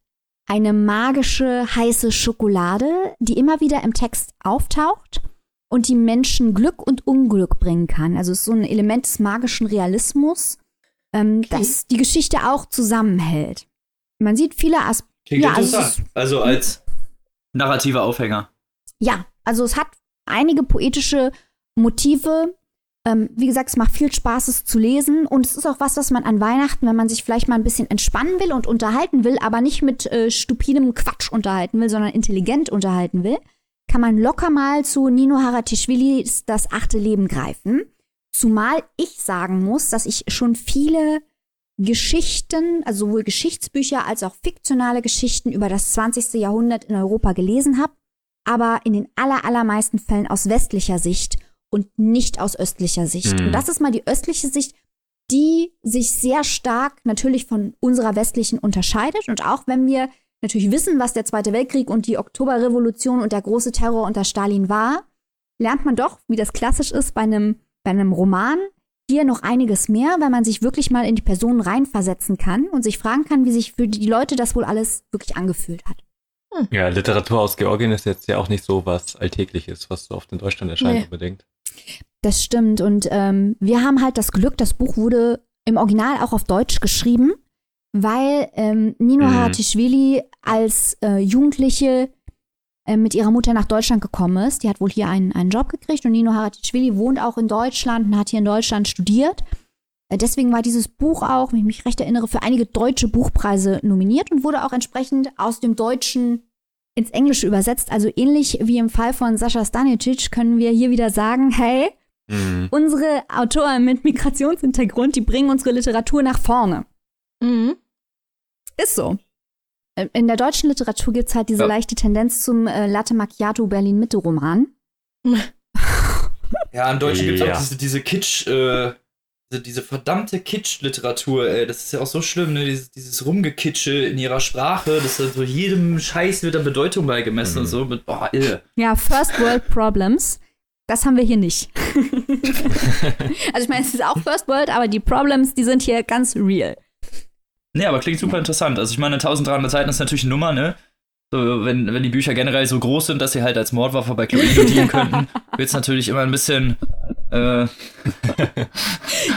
eine magische heiße Schokolade, die immer wieder im Text auftaucht und die Menschen Glück und Unglück bringen kann. Also es ist so ein Element des magischen Realismus, ähm, okay. das die Geschichte auch zusammenhält. Man sieht viele Aspekte. Ja, also, also als narrativer Aufhänger. Ja, also es hat einige poetische Motive, ähm, wie gesagt, es macht viel Spaß, es zu lesen. Und es ist auch was, was man an Weihnachten, wenn man sich vielleicht mal ein bisschen entspannen will und unterhalten will, aber nicht mit äh, stupidem Quatsch unterhalten will, sondern intelligent unterhalten will, kann man locker mal zu Nino Haratischvilis Das achte Leben greifen. Zumal ich sagen muss, dass ich schon viele Geschichten, also sowohl Geschichtsbücher als auch fiktionale Geschichten über das 20. Jahrhundert in Europa gelesen habe, aber in den aller, allermeisten Fällen aus westlicher Sicht und nicht aus östlicher Sicht. Mhm. Und das ist mal die östliche Sicht, die sich sehr stark natürlich von unserer westlichen unterscheidet. Und auch wenn wir natürlich wissen, was der Zweite Weltkrieg und die Oktoberrevolution und der große Terror unter Stalin war, lernt man doch, wie das klassisch ist bei einem, bei einem Roman, hier noch einiges mehr, weil man sich wirklich mal in die Personen reinversetzen kann und sich fragen kann, wie sich für die Leute das wohl alles wirklich angefühlt hat. Hm. Ja, Literatur aus Georgien ist jetzt ja auch nicht so was Alltägliches, was so oft in Deutschland erscheint nee. unbedingt. Das stimmt. Und ähm, wir haben halt das Glück, das Buch wurde im Original auch auf Deutsch geschrieben, weil ähm, Nino mhm. Haratischvili als äh, Jugendliche mit ihrer Mutter nach Deutschland gekommen ist. Die hat wohl hier einen, einen Job gekriegt und Nino Haratischvili wohnt auch in Deutschland und hat hier in Deutschland studiert. Äh, deswegen war dieses Buch auch, wenn ich mich recht erinnere, für einige deutsche Buchpreise nominiert und wurde auch entsprechend aus dem Deutschen ins Englische übersetzt. Also ähnlich wie im Fall von Sascha Stanicic können wir hier wieder sagen, hey, mhm. unsere Autoren mit Migrationshintergrund, die bringen unsere Literatur nach vorne. Mhm. Ist so. Äh, in der deutschen Literatur gibt es halt diese ja. leichte Tendenz zum äh, Latte Macchiato Berlin-Mitte-Roman. Ja, im Deutschen gibt es auch diese, diese Kitsch, äh, diese, diese verdammte Kitsch-Literatur, ey, das ist ja auch so schlimm, ne? Dieses, dieses Rumgekitsche in ihrer Sprache, das ist so jedem Scheiß wird dann Bedeutung beigemessen mhm. und so. Mit, boah, irre. Ja, First World Problems. Das haben wir hier nicht. also ich meine, es ist auch First World, aber die Problems, die sind hier ganz real. Nee, aber klingt super interessant. Also ich meine, 1300 Seiten ist natürlich eine Nummer, ne? So, wenn, wenn die Bücher generell so groß sind, dass sie halt als Mordwaffe bei Cluedo dienen könnten, wird es natürlich immer ein bisschen. Äh,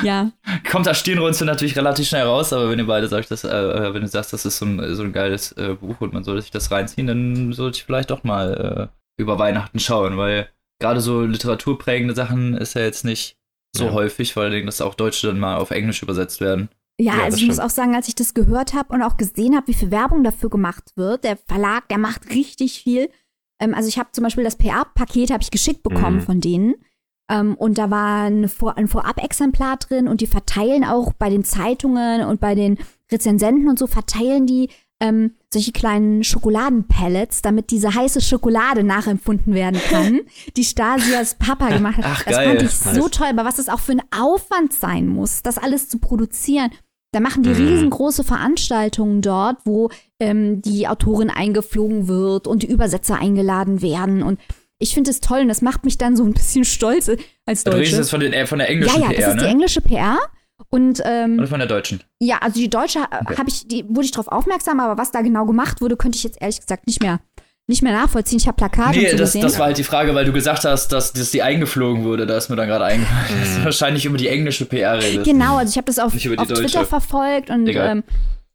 ja. Kommt das Stirnrunzeln natürlich relativ schnell raus, aber wenn ihr beide sagt, dass, äh, wenn du sagst, das ist so ein, so ein geiles äh, Buch und man sollte sich das reinziehen, dann sollte ich vielleicht doch mal äh, über Weihnachten schauen, weil gerade so literaturprägende Sachen ist ja jetzt nicht so ja. häufig, vor allen Dingen, dass auch Deutsche dann mal auf Englisch übersetzt werden. Ja, ja also ich muss auch sagen, als ich das gehört habe und auch gesehen habe, wie viel Werbung dafür gemacht wird, der Verlag, der macht richtig viel. Ähm, also ich habe zum Beispiel das PA-Paket habe ich geschickt bekommen mhm. von denen. Ähm, und da war ein, Vor ein Vorab-Exemplar drin und die verteilen auch bei den Zeitungen und bei den Rezensenten und so verteilen die ähm, solche kleinen Schokoladenpellets, damit diese heiße Schokolade nachempfunden werden kann, die Stasias Papa gemacht hat. Ach, das geil. fand ich so toll, aber was das auch für ein Aufwand sein muss, das alles zu produzieren. Da machen die mhm. riesengroße Veranstaltungen dort, wo ähm, die Autorin eingeflogen wird und die Übersetzer eingeladen werden. Und ich finde es toll und das macht mich dann so ein bisschen stolz als Deutsche. Du redest jetzt von, den, äh, von der englischen PR, Ja, ja, das ist ne? die englische PR. Und, ähm, Oder von der deutschen? Ja, also die deutsche äh, okay. ich, die, wurde ich darauf aufmerksam, aber was da genau gemacht wurde, könnte ich jetzt ehrlich gesagt nicht mehr nicht mehr nachvollziehen. Ich habe Plakate nee, so das, gesehen. das war halt die Frage, weil du gesagt hast, dass, dass die eingeflogen wurde. Da ist mir dann gerade eingefallen. Mhm. wahrscheinlich über die englische PR redest. Genau, also ich habe das auf, auf Twitter verfolgt und ähm,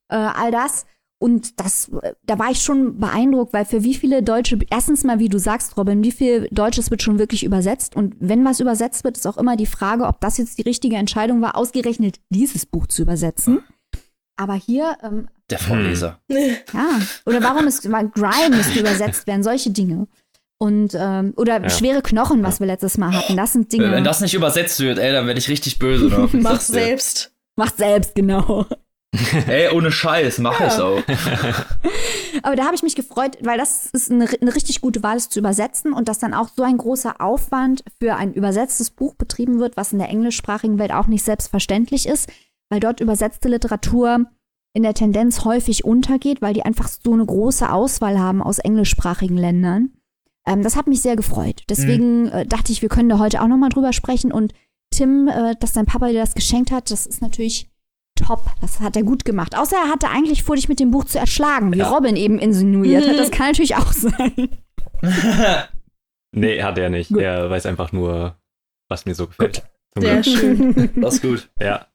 äh, all das. und das, da war ich schon beeindruckt, weil für wie viele Deutsche, erstens mal, wie du sagst, Robin, wie viel Deutsches wird schon wirklich übersetzt? Und wenn was übersetzt wird, ist auch immer die Frage, ob das jetzt die richtige Entscheidung war, ausgerechnet dieses Buch zu übersetzen. Aber hier. Ähm, Der Vorleser. Ja. Oder warum ist Grime müsste übersetzt werden? Solche Dinge. Und, ähm, oder ja. schwere Knochen, was wir letztes Mal hatten. Das sind Dinge. Wenn das nicht übersetzt wird, ey, dann werde ich richtig böse. Mach selbst. Macht selbst, genau. Ey, ohne Scheiß, mach ja. es auch. Aber da habe ich mich gefreut, weil das ist eine, eine, richtig gute Wahl, es zu übersetzen und dass dann auch so ein großer Aufwand für ein übersetztes Buch betrieben wird, was in der englischsprachigen Welt auch nicht selbstverständlich ist, weil dort übersetzte Literatur in der Tendenz häufig untergeht, weil die einfach so eine große Auswahl haben aus englischsprachigen Ländern. Ähm, das hat mich sehr gefreut. Deswegen mhm. äh, dachte ich, wir können da heute auch noch mal drüber sprechen und Tim, äh, dass dein Papa dir das geschenkt hat, das ist natürlich top. Das hat er gut gemacht. Außer er hatte eigentlich vor, dich mit dem Buch zu erschlagen, wie ja. Robin eben insinuiert hat. Das kann natürlich auch sein. nee, hat er nicht. Gut. Er weiß einfach nur, was mir so gefällt. Sehr schön. Das ist gut. Ja.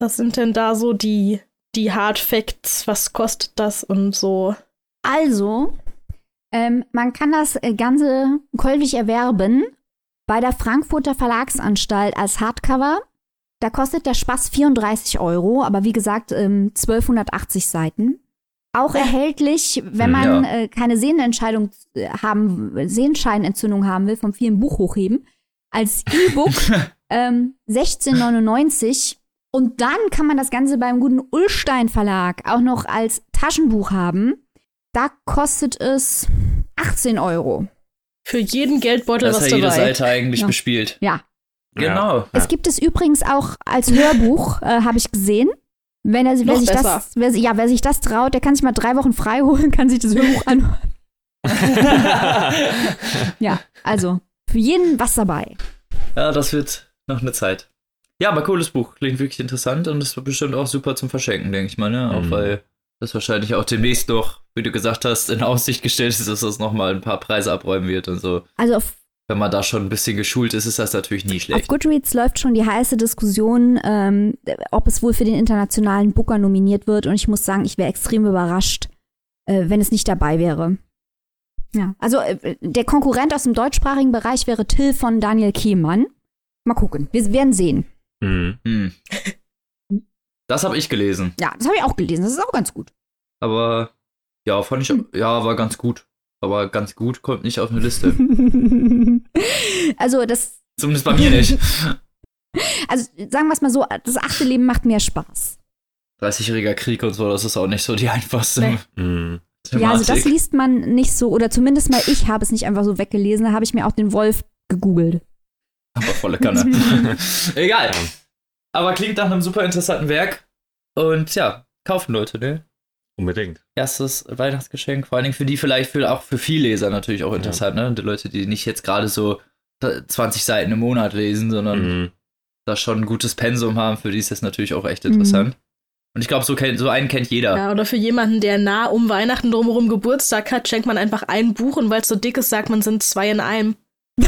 Was sind denn da so die, die Hard Facts? Was kostet das und so? Also, ähm, man kann das äh, Ganze käuflich erwerben bei der Frankfurter Verlagsanstalt als Hardcover da kostet der Spaß 34 Euro, aber wie gesagt, ähm, 1280 Seiten. Auch erhältlich, wenn man ja. äh, keine Sehnenentscheidung äh, haben, Sehenscheinentzündung haben will, vom vielen Buch hochheben, als E-Book ähm, 16,99. Und dann kann man das Ganze beim guten Ullstein Verlag auch noch als Taschenbuch haben. Da kostet es 18 Euro. Für jeden Geldbeutel das was dabei. Das ja jede Seite eigentlich ja. bespielt. Ja, Genau. Es gibt es übrigens auch als Hörbuch, äh, habe ich gesehen. Wenn er, wer sich das, wer, ja, wer sich das traut, der kann sich mal drei Wochen frei holen, kann sich das Hörbuch anhören. ja, also für jeden was dabei. Ja, das wird noch eine Zeit. Ja, aber cooles Buch. Klingt wirklich interessant und ist bestimmt auch super zum Verschenken, denke ich mal, ne? Auch mhm. weil das wahrscheinlich auch demnächst noch, wie du gesagt hast, in Aussicht gestellt ist, dass das nochmal ein paar Preise abräumen wird und so. Also auf wenn man da schon ein bisschen geschult ist, ist das natürlich nie schlecht. Auf Goodreads läuft schon die heiße Diskussion, ähm, ob es wohl für den internationalen Booker nominiert wird. Und ich muss sagen, ich wäre extrem überrascht, äh, wenn es nicht dabei wäre. Ja, also äh, der Konkurrent aus dem deutschsprachigen Bereich wäre Till von Daniel Kehmann. Mal gucken, wir werden sehen. Mhm. Hm. Das habe ich gelesen. Ja, das habe ich auch gelesen. Das ist auch ganz gut. Aber ja, fand ich, hm. ja, war ganz gut aber ganz gut kommt nicht auf eine Liste. also das. Zumindest bei mir nicht. Also sagen wir es mal so, das achte Leben macht mehr Spaß. 30-jähriger Krieg und so, das ist auch nicht so die einfachste. Nee. Mhm. Ja, also das liest man nicht so, oder zumindest mal ich habe es nicht einfach so weggelesen, da habe ich mir auch den Wolf gegoogelt. Aber volle Kanne. Egal. Aber klingt nach einem super interessanten Werk. Und ja, kaufen Leute, ne? Unbedingt. Erstes Weihnachtsgeschenk, vor allen Dingen für die vielleicht für, auch für viele Leser natürlich auch interessant, ja. ne? Die Leute, die nicht jetzt gerade so 20 Seiten im Monat lesen, sondern mhm. da schon ein gutes Pensum haben, für die ist das natürlich auch echt interessant. Mhm. Und ich glaube, so, so einen kennt jeder. Ja, oder für jemanden, der nah um Weihnachten drumherum Geburtstag hat, schenkt man einfach ein Buch und weil es so dick ist, sagt man, sind zwei in einem.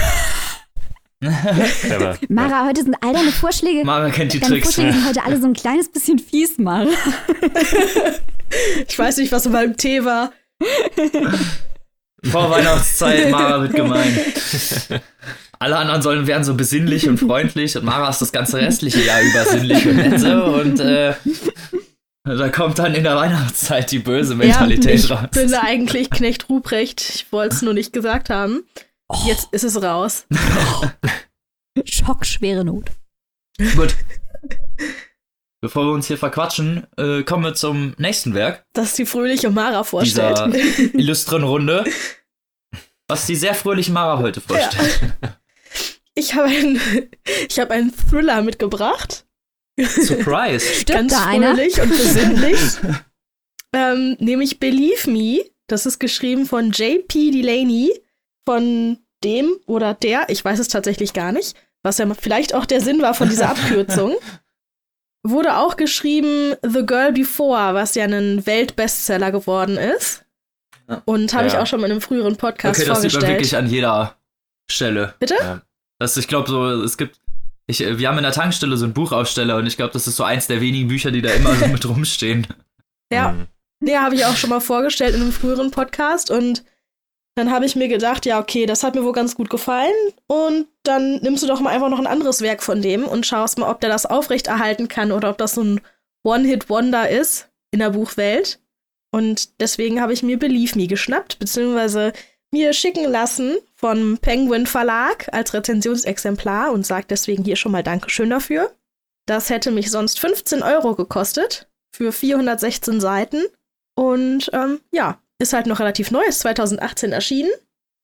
Mara, heute sind all deine Vorschläge. Mara kennt die deine Tricks. Vorschläge sind heute alle so ein kleines bisschen fies, Mara. ich weiß nicht, was in meinem Tee war. Vor Weihnachtszeit, Mara wird gemein. Alle anderen sollen werden so besinnlich und freundlich und Mara ist das ganze restliche Jahr über sinnlich und nett und äh, da kommt dann in der Weihnachtszeit die böse Mentalität ja, raus. Ich bin da eigentlich Knecht Ruprecht. Ich wollte es nur nicht gesagt haben. Oh. Jetzt ist es raus. Schock, schwere Not. Gut. Bevor wir uns hier verquatschen, äh, kommen wir zum nächsten Werk. Das die fröhliche Mara vorstellt. Dieser illustren Runde. Was die sehr fröhliche Mara heute vorstellt. Ja. Ich habe einen, ich habe einen Thriller mitgebracht. Surprise. Stimmt Ganz da fröhlich einer? und besinnlich. ähm, nämlich Believe Me. Das ist geschrieben von J.P. Delaney von dem oder der, ich weiß es tatsächlich gar nicht, was ja vielleicht auch der Sinn war von dieser Abkürzung. Wurde auch geschrieben The Girl Before, was ja ein Weltbestseller geworden ist. Und habe ja. ich auch schon mal in einem früheren Podcast okay, vorgestellt. Okay, das sieht man wirklich an jeder Stelle. Bitte? Ja. Das, ich glaube so, es gibt, ich, wir haben in der Tankstelle so einen Buchaussteller und ich glaube, das ist so eins der wenigen Bücher, die da immer so mit rumstehen. Ja. Ja, habe ich auch schon mal vorgestellt in einem früheren Podcast und dann habe ich mir gedacht, ja, okay, das hat mir wohl ganz gut gefallen und dann nimmst du doch mal einfach noch ein anderes Werk von dem und schaust mal, ob der das aufrechterhalten kann oder ob das so ein One-Hit-Wonder ist in der Buchwelt. Und deswegen habe ich mir Believe Me geschnappt, beziehungsweise mir schicken lassen vom Penguin Verlag als Rezensionsexemplar und sagt deswegen hier schon mal Dankeschön dafür. Das hätte mich sonst 15 Euro gekostet für 416 Seiten. Und ähm, ja, ist halt noch relativ neu, ist 2018 erschienen.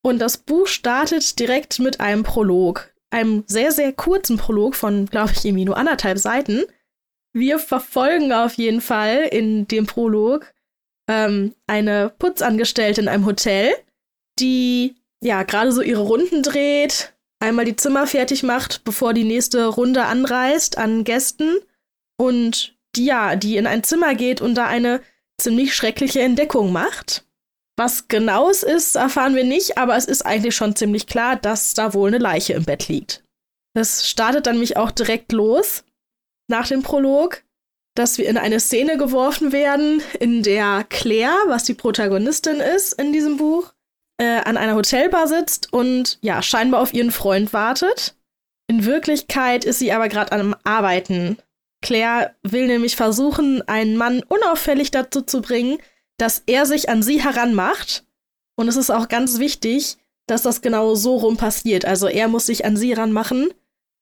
Und das Buch startet direkt mit einem Prolog. Einem sehr, sehr kurzen Prolog von, glaube ich, irgendwie nur anderthalb Seiten. Wir verfolgen auf jeden Fall in dem Prolog ähm, eine Putzangestellte in einem Hotel, die ja gerade so ihre Runden dreht, einmal die Zimmer fertig macht, bevor die nächste Runde anreist an Gästen und ja, die in ein Zimmer geht und da eine ziemlich schreckliche Entdeckung macht. Was genau es ist, erfahren wir nicht, aber es ist eigentlich schon ziemlich klar, dass da wohl eine Leiche im Bett liegt. Das startet dann mich auch direkt los nach dem Prolog, dass wir in eine Szene geworfen werden, in der Claire, was die Protagonistin ist in diesem Buch, äh, an einer Hotelbar sitzt und ja, scheinbar auf ihren Freund wartet. In Wirklichkeit ist sie aber gerade am Arbeiten. Claire will nämlich versuchen, einen Mann unauffällig dazu zu bringen, dass er sich an sie heranmacht. Und es ist auch ganz wichtig, dass das genau so rum passiert. Also er muss sich an sie ranmachen.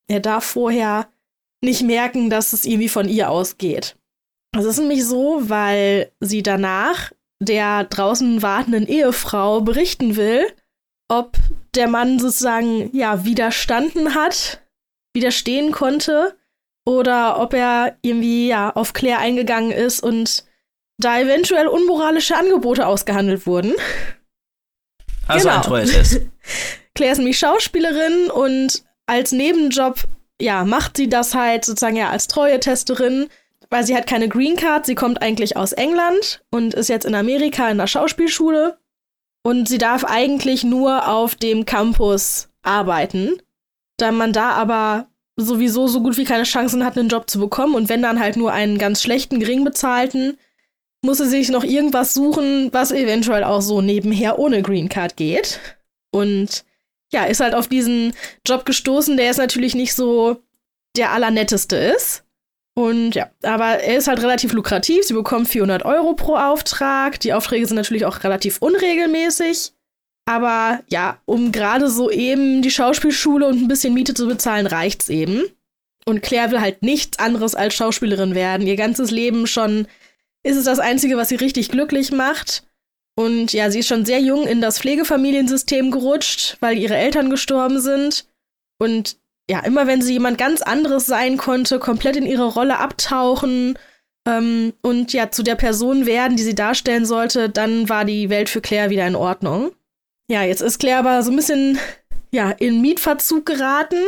Er darf vorher nicht merken, dass es irgendwie von ihr ausgeht. Es ist nämlich so, weil sie danach der draußen wartenden Ehefrau berichten will, ob der Mann sozusagen ja widerstanden hat, widerstehen konnte oder ob er irgendwie ja auf Claire eingegangen ist und da eventuell unmoralische Angebote ausgehandelt wurden. Also genau. ein Treue-Test. Claire ist nämlich Schauspielerin und als Nebenjob ja, macht sie das halt sozusagen ja als Treue-Testerin weil sie hat keine Green Card. Sie kommt eigentlich aus England und ist jetzt in Amerika in der Schauspielschule. Und sie darf eigentlich nur auf dem Campus arbeiten, da man da aber sowieso so gut wie keine Chancen hat, einen Job zu bekommen. Und wenn dann halt nur einen ganz schlechten, gering bezahlten, muss sie sich noch irgendwas suchen, was eventuell auch so nebenher ohne Green Card geht. Und ja, ist halt auf diesen Job gestoßen, der jetzt natürlich nicht so der allernetteste ist. Und ja, aber er ist halt relativ lukrativ. Sie bekommt 400 Euro pro Auftrag. Die Aufträge sind natürlich auch relativ unregelmäßig. Aber ja, um gerade so eben die Schauspielschule und ein bisschen Miete zu bezahlen, reicht's eben. Und Claire will halt nichts anderes als Schauspielerin werden. Ihr ganzes Leben schon ist es das Einzige, was sie richtig glücklich macht. Und ja, sie ist schon sehr jung in das Pflegefamiliensystem gerutscht, weil ihre Eltern gestorben sind. Und ja, immer wenn sie jemand ganz anderes sein konnte, komplett in ihre Rolle abtauchen ähm, und ja zu der Person werden, die sie darstellen sollte, dann war die Welt für Claire wieder in Ordnung. Ja, jetzt ist Claire aber so ein bisschen ja, in Mietverzug geraten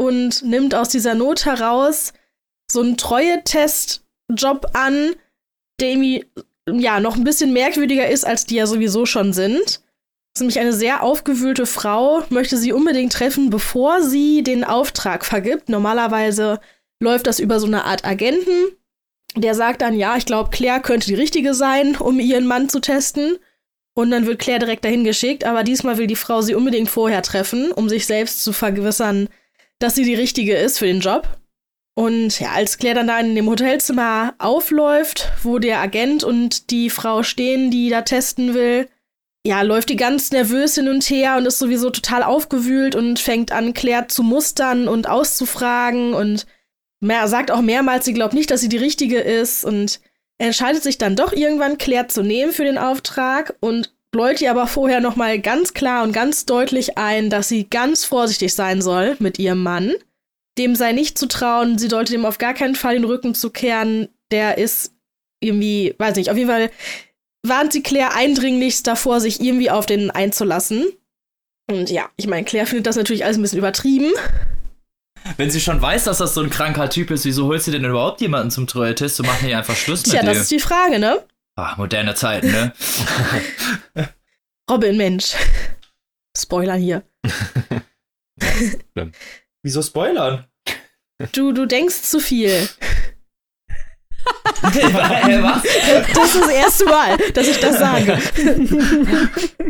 und nimmt aus dieser Not heraus so einen Treue-Test-Job an, der irgendwie ja noch ein bisschen merkwürdiger ist, als die ja sowieso schon sind ist nämlich eine sehr aufgewühlte Frau, möchte sie unbedingt treffen, bevor sie den Auftrag vergibt. Normalerweise läuft das über so eine Art Agenten. Der sagt dann, ja, ich glaube, Claire könnte die richtige sein, um ihren Mann zu testen. Und dann wird Claire direkt dahin geschickt, aber diesmal will die Frau sie unbedingt vorher treffen, um sich selbst zu vergewissern, dass sie die richtige ist für den Job. Und ja, als Claire dann da in dem Hotelzimmer aufläuft, wo der Agent und die Frau stehen, die da testen will, ja, läuft die ganz nervös hin und her und ist sowieso total aufgewühlt und fängt an, Claire zu mustern und auszufragen und mehr, sagt auch mehrmals, sie glaubt nicht, dass sie die richtige ist und entscheidet sich dann doch irgendwann, Claire zu nehmen für den Auftrag und bläut ihr aber vorher nochmal ganz klar und ganz deutlich ein, dass sie ganz vorsichtig sein soll mit ihrem Mann. Dem sei nicht zu trauen, sie sollte dem auf gar keinen Fall den Rücken zu kehren. Der ist irgendwie, weiß nicht, auf jeden Fall warnt sie Claire eindringlichst davor, sich irgendwie auf den einzulassen. Und ja, ich meine, Claire findet das natürlich alles ein bisschen übertrieben. Wenn sie schon weiß, dass das so ein kranker Typ ist, wieso holt sie denn überhaupt jemanden zum Treue-Test? So machen die einfach Schluss Tja, mit Tja, das ist die Frage, ne? Ach, moderne Zeiten, ne? Robin, Mensch. Spoilern hier. Wieso spoilern? Du, du denkst zu viel. Was? Das ist das erste Mal, dass ich das sage.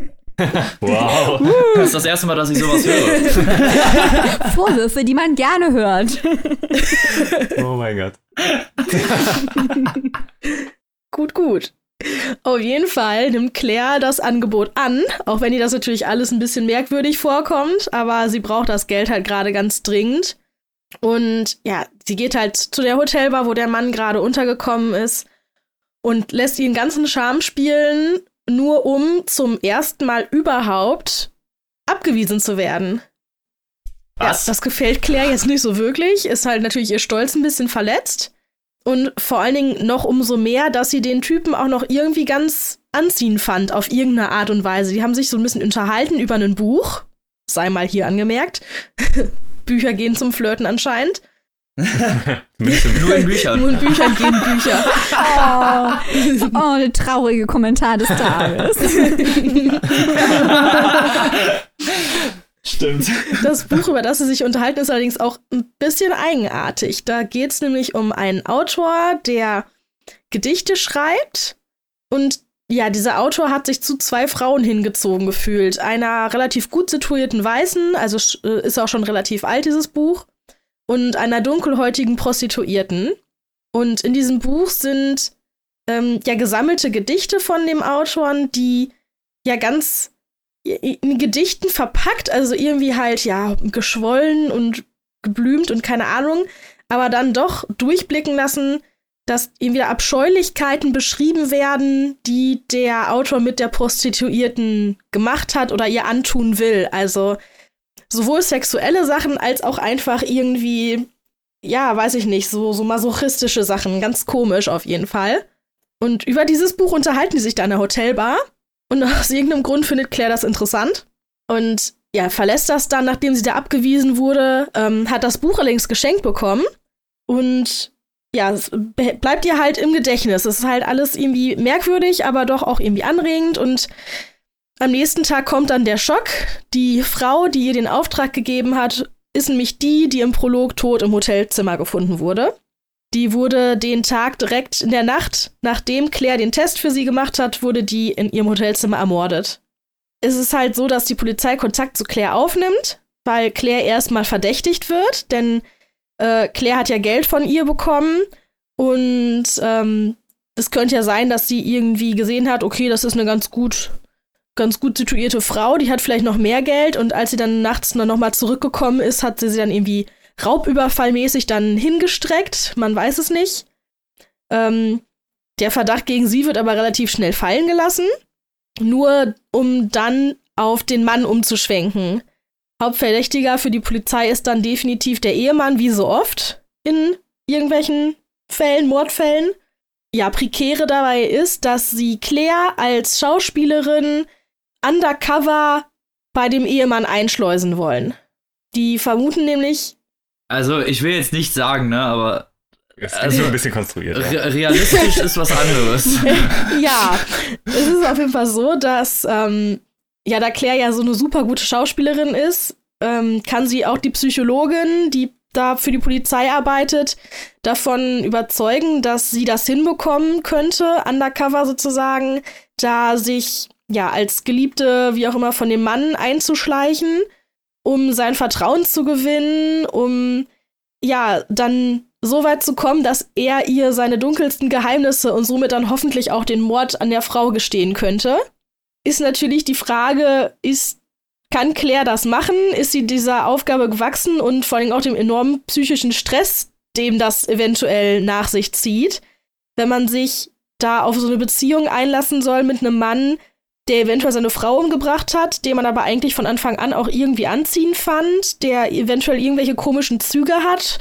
Wow. Das ist das erste Mal, dass ich sowas höre. Vorwürfe, die man gerne hört. Oh mein Gott. gut, gut. Auf jeden Fall nimmt Claire das Angebot an, auch wenn ihr das natürlich alles ein bisschen merkwürdig vorkommt, aber sie braucht das Geld halt gerade ganz dringend. Und ja, sie geht halt zu der Hotelbar, wo der Mann gerade untergekommen ist und lässt ihn ganzen Charme spielen nur um zum ersten Mal überhaupt abgewiesen zu werden. Was? Ja, das gefällt Claire jetzt nicht so wirklich, ist halt natürlich ihr Stolz ein bisschen verletzt. Und vor allen Dingen noch umso mehr, dass sie den Typen auch noch irgendwie ganz anziehend fand, auf irgendeine Art und Weise. Die haben sich so ein bisschen unterhalten über ein Buch, sei mal hier angemerkt. Bücher gehen zum Flirten anscheinend. Nur in Büchern. Nur in Büchern gehen Bücher. Oh, oh eine traurige Kommentar des Tages. Stimmt. Das Buch, über das sie sich unterhalten, ist allerdings auch ein bisschen eigenartig. Da geht es nämlich um einen Autor, der Gedichte schreibt. Und ja, dieser Autor hat sich zu zwei Frauen hingezogen gefühlt. Einer relativ gut situierten Weißen, also äh, ist auch schon relativ alt, dieses Buch und einer dunkelhäutigen Prostituierten. Und in diesem Buch sind ähm, ja gesammelte Gedichte von dem Autoren, die ja ganz in Gedichten verpackt, also irgendwie halt ja geschwollen und geblümt und keine Ahnung, aber dann doch durchblicken lassen, dass irgendwie Abscheulichkeiten beschrieben werden, die der Autor mit der Prostituierten gemacht hat oder ihr antun will. Also sowohl sexuelle Sachen als auch einfach irgendwie, ja, weiß ich nicht, so, so masochistische Sachen. Ganz komisch auf jeden Fall. Und über dieses Buch unterhalten die sich da in der Hotelbar. Und aus irgendeinem Grund findet Claire das interessant. Und ja, verlässt das dann, nachdem sie da abgewiesen wurde, ähm, hat das Buch allerdings geschenkt bekommen. Und ja, es bleibt ihr halt im Gedächtnis. Es ist halt alles irgendwie merkwürdig, aber doch auch irgendwie anregend. Und am nächsten Tag kommt dann der Schock. Die Frau, die ihr den Auftrag gegeben hat, ist nämlich die, die im Prolog tot im Hotelzimmer gefunden wurde. Die wurde den Tag direkt in der Nacht, nachdem Claire den Test für sie gemacht hat, wurde die in ihrem Hotelzimmer ermordet. Es ist halt so, dass die Polizei Kontakt zu Claire aufnimmt, weil Claire erstmal verdächtigt wird, denn äh, Claire hat ja Geld von ihr bekommen und ähm, es könnte ja sein, dass sie irgendwie gesehen hat, okay, das ist eine ganz gut ganz gut situierte Frau, die hat vielleicht noch mehr Geld und als sie dann nachts noch mal zurückgekommen ist, hat sie sie dann irgendwie raubüberfallmäßig dann hingestreckt. Man weiß es nicht. Ähm, der Verdacht gegen sie wird aber relativ schnell fallen gelassen, nur um dann auf den Mann umzuschwenken. Hauptverdächtiger für die Polizei ist dann definitiv der Ehemann, wie so oft in irgendwelchen Fällen, Mordfällen. Ja, prekäre dabei ist, dass sie Claire als Schauspielerin undercover bei dem Ehemann einschleusen wollen. Die vermuten nämlich. Also, ich will jetzt nicht sagen, ne, aber. Es ist also, ein bisschen konstruiert. Ja. Realistisch ist was anderes. ja, es ist auf jeden Fall so, dass ähm, ja, da Claire ja so eine super gute Schauspielerin ist, ähm, kann sie auch die Psychologin, die da für die Polizei arbeitet, davon überzeugen, dass sie das hinbekommen könnte, undercover sozusagen, da sich ja, als Geliebte, wie auch immer, von dem Mann einzuschleichen, um sein Vertrauen zu gewinnen, um ja, dann so weit zu kommen, dass er ihr seine dunkelsten Geheimnisse und somit dann hoffentlich auch den Mord an der Frau gestehen könnte. Ist natürlich die Frage, ist, kann Claire das machen? Ist sie dieser Aufgabe gewachsen und vor allem auch dem enormen psychischen Stress, dem das eventuell nach sich zieht, wenn man sich da auf so eine Beziehung einlassen soll mit einem Mann, der eventuell seine Frau umgebracht hat, den man aber eigentlich von Anfang an auch irgendwie anziehen fand, der eventuell irgendwelche komischen Züge hat,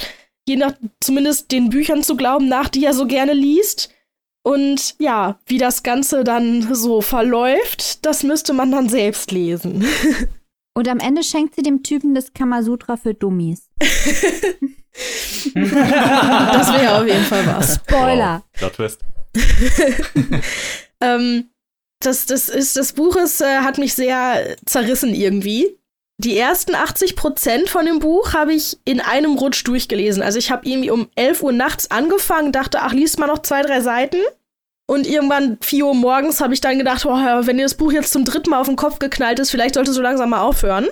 je nach zumindest den Büchern zu glauben, nach die er so gerne liest. Und ja, wie das Ganze dann so verläuft, das müsste man dann selbst lesen. Und am Ende schenkt sie dem Typen das Kamasutra für Dummies. das wäre auf jeden Fall was. Spoiler. Wow. Twist. ähm, das, das ist, das Buch ist, äh, hat mich sehr zerrissen irgendwie. die ersten 80 Prozent von dem Buch habe ich in einem Rutsch durchgelesen. Also ich habe irgendwie um 11 Uhr nachts angefangen, dachte, ach, liest mal noch zwei, drei Seiten. Und irgendwann 4 Uhr morgens habe ich dann gedacht, oh, wenn dir das Buch jetzt zum dritten Mal auf den Kopf geknallt ist, vielleicht solltest du langsam mal aufhören.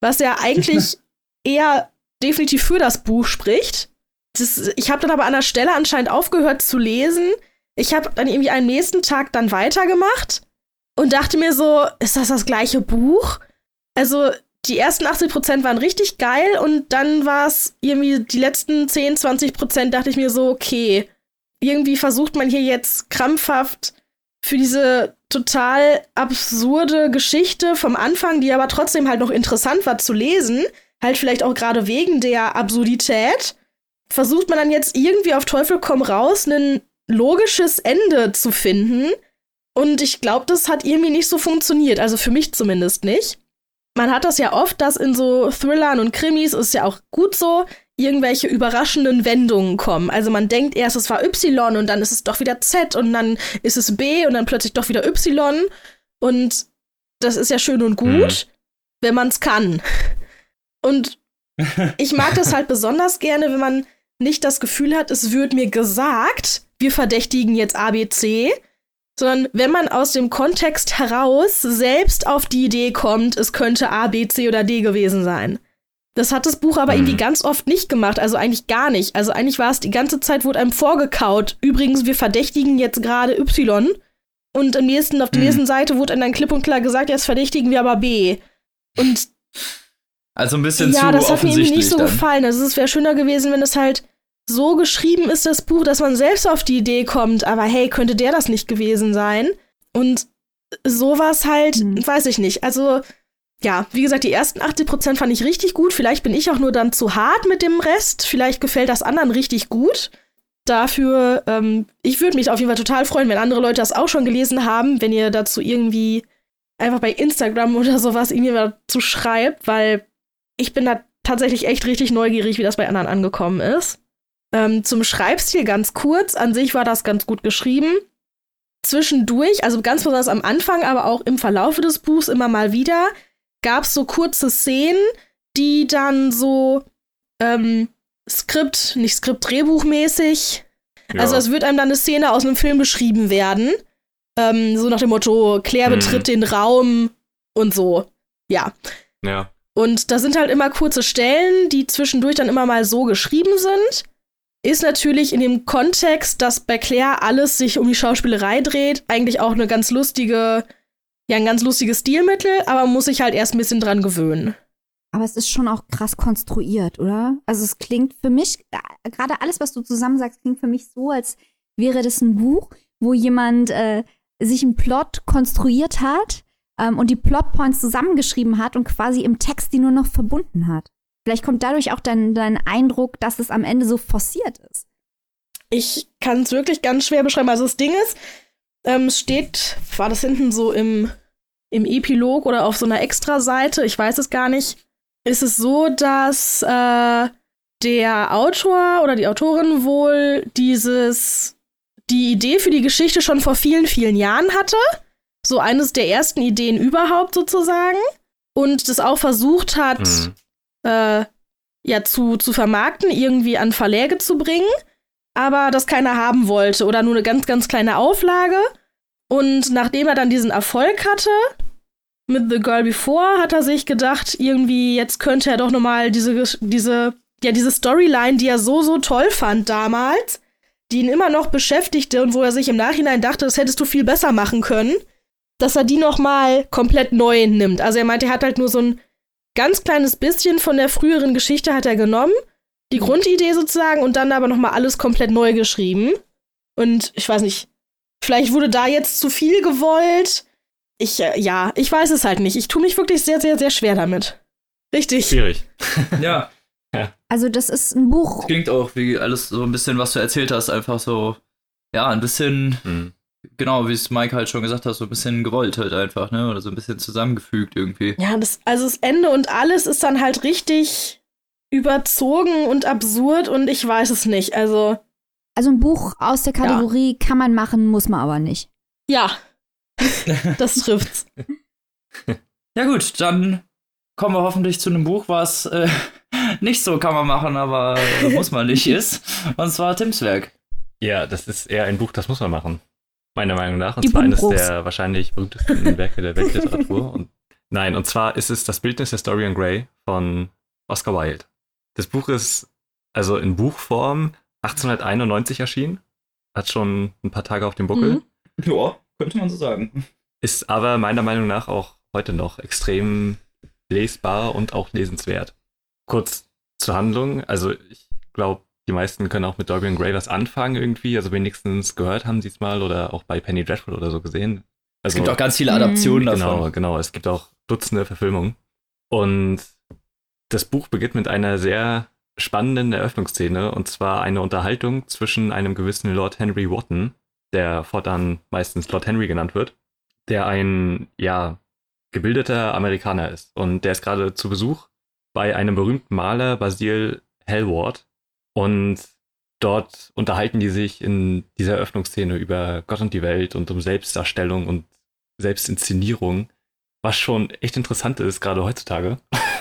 Was ja eigentlich eher definitiv für das Buch spricht. Das, ich habe dann aber an der Stelle anscheinend aufgehört zu lesen. Ich habe dann irgendwie am nächsten Tag dann weitergemacht und dachte mir so, ist das das gleiche Buch? Also die ersten 80 Prozent waren richtig geil und dann war es irgendwie die letzten 10, 20 Prozent dachte ich mir so, okay, irgendwie versucht man hier jetzt krampfhaft für diese total absurde Geschichte vom Anfang, die aber trotzdem halt noch interessant war zu lesen, halt vielleicht auch gerade wegen der Absurdität, versucht man dann jetzt irgendwie auf Teufel komm raus ein logisches Ende zu finden. Und ich glaube, das hat irgendwie nicht so funktioniert, also für mich zumindest nicht. Man hat das ja oft, dass in so Thrillern und Krimis ist ja auch gut so, irgendwelche überraschenden Wendungen kommen. Also man denkt erst, es war Y und dann ist es doch wieder Z und dann ist es B und dann plötzlich doch wieder Y. Und das ist ja schön und gut, mhm. wenn man es kann. Und ich mag das halt besonders gerne, wenn man nicht das Gefühl hat, es wird mir gesagt, wir verdächtigen jetzt ABC, sondern wenn man aus dem Kontext heraus selbst auf die Idee kommt, es könnte A, B, C oder D gewesen sein. Das hat das Buch aber mhm. irgendwie ganz oft nicht gemacht, also eigentlich gar nicht. Also eigentlich war es die ganze Zeit, wurde einem vorgekaut. Übrigens, wir verdächtigen jetzt gerade Y. Und im nächsten, auf der mhm. nächsten Seite wurde dann klipp und klar gesagt, jetzt verdächtigen wir aber B. Und also ein bisschen ja, zu Ja, das hat mir irgendwie nicht so dann. gefallen. Also es wäre schöner gewesen, wenn es halt so geschrieben ist, das Buch, dass man selbst auf die Idee kommt, aber hey, könnte der das nicht gewesen sein? Und sowas halt, mhm. weiß ich nicht. Also ja, wie gesagt, die ersten 80% fand ich richtig gut. Vielleicht bin ich auch nur dann zu hart mit dem Rest. Vielleicht gefällt das anderen richtig gut. Dafür, ähm, ich würde mich auf jeden Fall total freuen, wenn andere Leute das auch schon gelesen haben, wenn ihr dazu irgendwie einfach bei Instagram oder sowas irgendwie dazu schreibt, weil ich bin da tatsächlich echt richtig neugierig, wie das bei anderen angekommen ist. Ähm, zum Schreibstil ganz kurz. An sich war das ganz gut geschrieben. Zwischendurch, also ganz besonders am Anfang, aber auch im Verlaufe des Buchs immer mal wieder, gab es so kurze Szenen, die dann so ähm, Skript, nicht Skript, Drehbuchmäßig. Ja. Also es wird einem dann eine Szene aus einem Film beschrieben werden. Ähm, so nach dem Motto, Claire hm. betritt den Raum und so. Ja. Ja. Und da sind halt immer kurze Stellen, die zwischendurch dann immer mal so geschrieben sind. Ist natürlich in dem Kontext, dass bei Claire alles sich um die Schauspielerei dreht, eigentlich auch eine ganz lustige ja ein ganz lustiges Stilmittel, aber man muss sich halt erst ein bisschen dran gewöhnen. Aber es ist schon auch krass konstruiert, oder? Also es klingt für mich, äh, gerade alles, was du zusammen sagst, klingt für mich so, als wäre das ein Buch, wo jemand äh, sich einen Plot konstruiert hat ähm, und die Plotpoints zusammengeschrieben hat und quasi im Text die nur noch verbunden hat. Vielleicht kommt dadurch auch dein, dein Eindruck, dass es am Ende so forciert ist. Ich kann es wirklich ganz schwer beschreiben. Also das Ding ist, ähm, steht, war das hinten so im, im Epilog oder auf so einer Extra-Seite, ich weiß es gar nicht, ist es so, dass äh, der Autor oder die Autorin wohl dieses, die Idee für die Geschichte schon vor vielen, vielen Jahren hatte. So eines der ersten Ideen überhaupt sozusagen. Und das auch versucht hat, mhm. Äh, ja, zu, zu vermarkten, irgendwie an Verläge zu bringen aber das keiner haben wollte oder nur eine ganz, ganz kleine Auflage. Und nachdem er dann diesen Erfolg hatte mit The Girl Before, hat er sich gedacht, irgendwie jetzt könnte er doch nochmal diese, diese, ja, diese Storyline, die er so, so toll fand damals, die ihn immer noch beschäftigte und wo er sich im Nachhinein dachte, das hättest du viel besser machen können, dass er die nochmal komplett neu nimmt. Also er meinte, er hat halt nur so ein ganz kleines bisschen von der früheren Geschichte hat er genommen die Grundidee sozusagen und dann aber nochmal alles komplett neu geschrieben. Und ich weiß nicht, vielleicht wurde da jetzt zu viel gewollt. Ich, äh, ja, ich weiß es halt nicht. Ich tue mich wirklich sehr, sehr, sehr schwer damit. Richtig. Schwierig. ja. ja. Also, das ist ein Buch. klingt auch wie alles so ein bisschen, was du erzählt hast, einfach so, ja, ein bisschen, mhm. Genau, wie es Mike halt schon gesagt hat, so ein bisschen gewollt halt einfach, ne? Oder so ein bisschen zusammengefügt irgendwie. Ja, das, also das Ende und alles ist dann halt richtig überzogen und absurd und ich weiß es nicht. Also. Also ein Buch aus der Kategorie ja. kann man machen, muss man aber nicht. Ja. das trifft's. ja, gut, dann kommen wir hoffentlich zu einem Buch, was äh, nicht so kann man machen, aber muss man nicht ist. Und zwar Tims Werk. Ja, das ist eher ein Buch, das muss man machen. Meiner Meinung nach. Und Die zwar eines der wahrscheinlich berühmtesten Werke der Weltliteratur. Und, nein, und zwar ist es das Bildnis der Dorian Gray von Oscar Wilde. Das Buch ist also in Buchform 1891 erschienen. Hat schon ein paar Tage auf dem Buckel. Mhm. Ja, könnte man so sagen. Ist aber meiner Meinung nach auch heute noch extrem lesbar und auch lesenswert. Kurz zur Handlung. Also ich glaube, die meisten können auch mit Dorian Gray was anfangen irgendwie. Also wenigstens gehört haben sie es mal oder auch bei Penny Dreadful oder so gesehen. Also, es gibt auch ganz viele Adaptionen mh, davon. Genau, genau. Es gibt auch Dutzende Verfilmungen. Und das Buch beginnt mit einer sehr spannenden Eröffnungsszene und zwar eine Unterhaltung zwischen einem gewissen Lord Henry Wotton, der fortan meistens Lord Henry genannt wird, der ein, ja, gebildeter Amerikaner ist. Und der ist gerade zu Besuch bei einem berühmten Maler, Basil Hellward. Und dort unterhalten die sich in dieser Eröffnungsszene über Gott und die Welt und um Selbstdarstellung und Selbstinszenierung, was schon echt interessant ist, gerade heutzutage.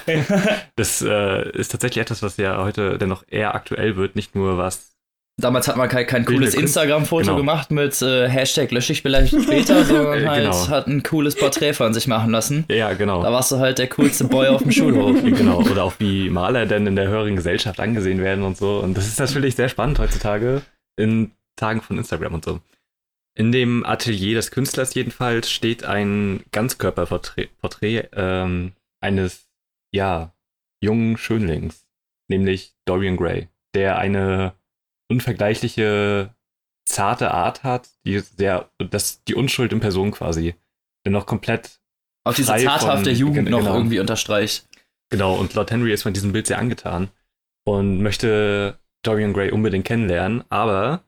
das äh, ist tatsächlich etwas, was ja heute dennoch eher aktuell wird, nicht nur was Damals hat man kein, kein cooles Instagram-Foto genau. gemacht mit äh, Hashtag lösche ich vielleicht später, sondern halt genau. hat ein cooles Porträt von sich machen lassen. Ja, genau. Da warst du halt der coolste Boy auf dem Schulhof. Genau, oder auch wie Maler denn in der höheren Gesellschaft angesehen werden und so. Und das ist natürlich sehr spannend heutzutage in Tagen von Instagram und so. In dem Atelier des Künstlers jedenfalls steht ein Ganzkörperporträt Porträt, ähm, eines, ja, jungen Schönlings, nämlich Dorian Gray, der eine unvergleichliche zarte Art hat, die sehr, das die Unschuld in Person quasi, dennoch komplett auch diese zarthafte von, Jugend genau, noch irgendwie unterstreicht. Genau, und Lord Henry ist von diesem Bild sehr angetan und möchte Dorian Gray unbedingt kennenlernen, aber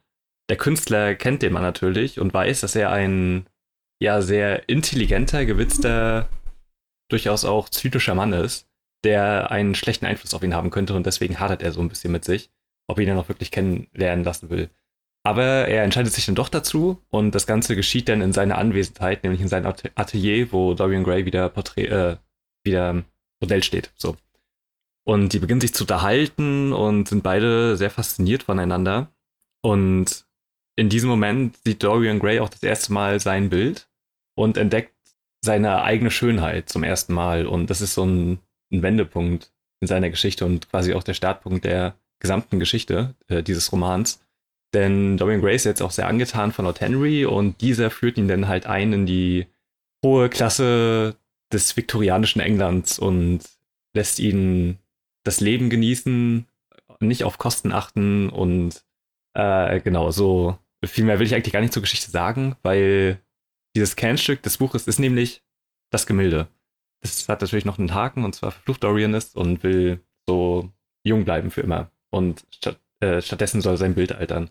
der Künstler kennt den Mann natürlich und weiß, dass er ein ja sehr intelligenter, gewitzter, durchaus auch zynischer Mann ist, der einen schlechten Einfluss auf ihn haben könnte und deswegen hadert er so ein bisschen mit sich ob er ihn dann auch wirklich kennenlernen lassen will. Aber er entscheidet sich dann doch dazu und das Ganze geschieht dann in seiner Anwesenheit, nämlich in seinem Atelier, wo Dorian Gray wieder Porträt, äh, wieder Modell steht. So. Und die beginnen sich zu unterhalten und sind beide sehr fasziniert voneinander. Und in diesem Moment sieht Dorian Gray auch das erste Mal sein Bild und entdeckt seine eigene Schönheit zum ersten Mal. Und das ist so ein, ein Wendepunkt in seiner Geschichte und quasi auch der Startpunkt der gesamten Geschichte äh, dieses Romans. Denn Dorian Gray ist jetzt auch sehr angetan von Lord Henry und dieser führt ihn dann halt ein in die hohe Klasse des viktorianischen Englands und lässt ihn das Leben genießen, nicht auf Kosten achten und äh, genau, so viel mehr will ich eigentlich gar nicht zur Geschichte sagen, weil dieses Kernstück des Buches ist nämlich das Gemälde. Das hat natürlich noch einen Haken und zwar verflucht Dorian ist und will so jung bleiben für immer und statt, äh, stattdessen soll sein Bild altern.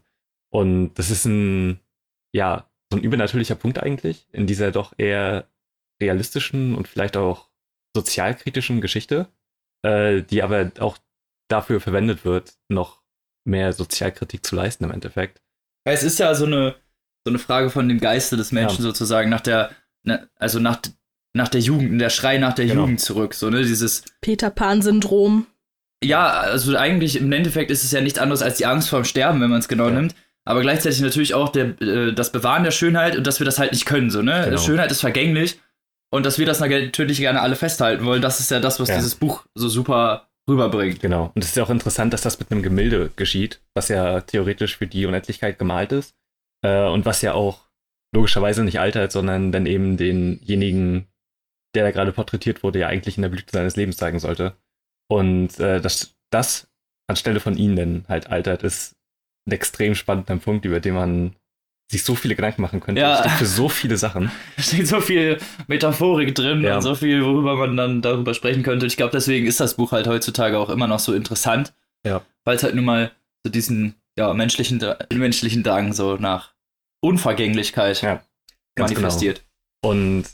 Und das ist ein, ja, so ein übernatürlicher Punkt eigentlich in dieser doch eher realistischen und vielleicht auch sozialkritischen Geschichte, äh, die aber auch dafür verwendet wird, noch mehr Sozialkritik zu leisten im Endeffekt. Es ist ja so eine, so eine Frage von dem Geiste des Menschen ja. sozusagen, nach der, also nach, nach der Jugend, der Schrei nach der genau. Jugend zurück, so, ne, dieses Peter Pan-Syndrom. Ja, also eigentlich im Endeffekt ist es ja nichts anderes als die Angst vorm Sterben, wenn man es genau ja. nimmt. Aber gleichzeitig natürlich auch der, äh, das Bewahren der Schönheit und dass wir das halt nicht können. So, ne? Genau. Schönheit ist vergänglich und dass wir das natürlich gerne alle festhalten wollen, das ist ja das, was ja. dieses Buch so super rüberbringt. Genau. Und es ist ja auch interessant, dass das mit einem Gemälde geschieht, was ja theoretisch für die Unendlichkeit gemalt ist. Äh, und was ja auch logischerweise nicht altert, sondern dann eben denjenigen, der da gerade porträtiert wurde, ja eigentlich in der Blüte seines Lebens zeigen sollte. Und äh, dass das anstelle von ihnen denn halt altert, ist ein extrem spannender Punkt, über den man sich so viele Gedanken machen könnte. Ja. Steht für so viele Sachen. Da steht so viel Metaphorik drin ja. und so viel, worüber man dann darüber sprechen könnte. Ich glaube, deswegen ist das Buch halt heutzutage auch immer noch so interessant. Ja. Weil es halt nun mal so diesen ja, menschlichen, menschlichen Drang so nach Unvergänglichkeit ja, manifestiert. Genau. Und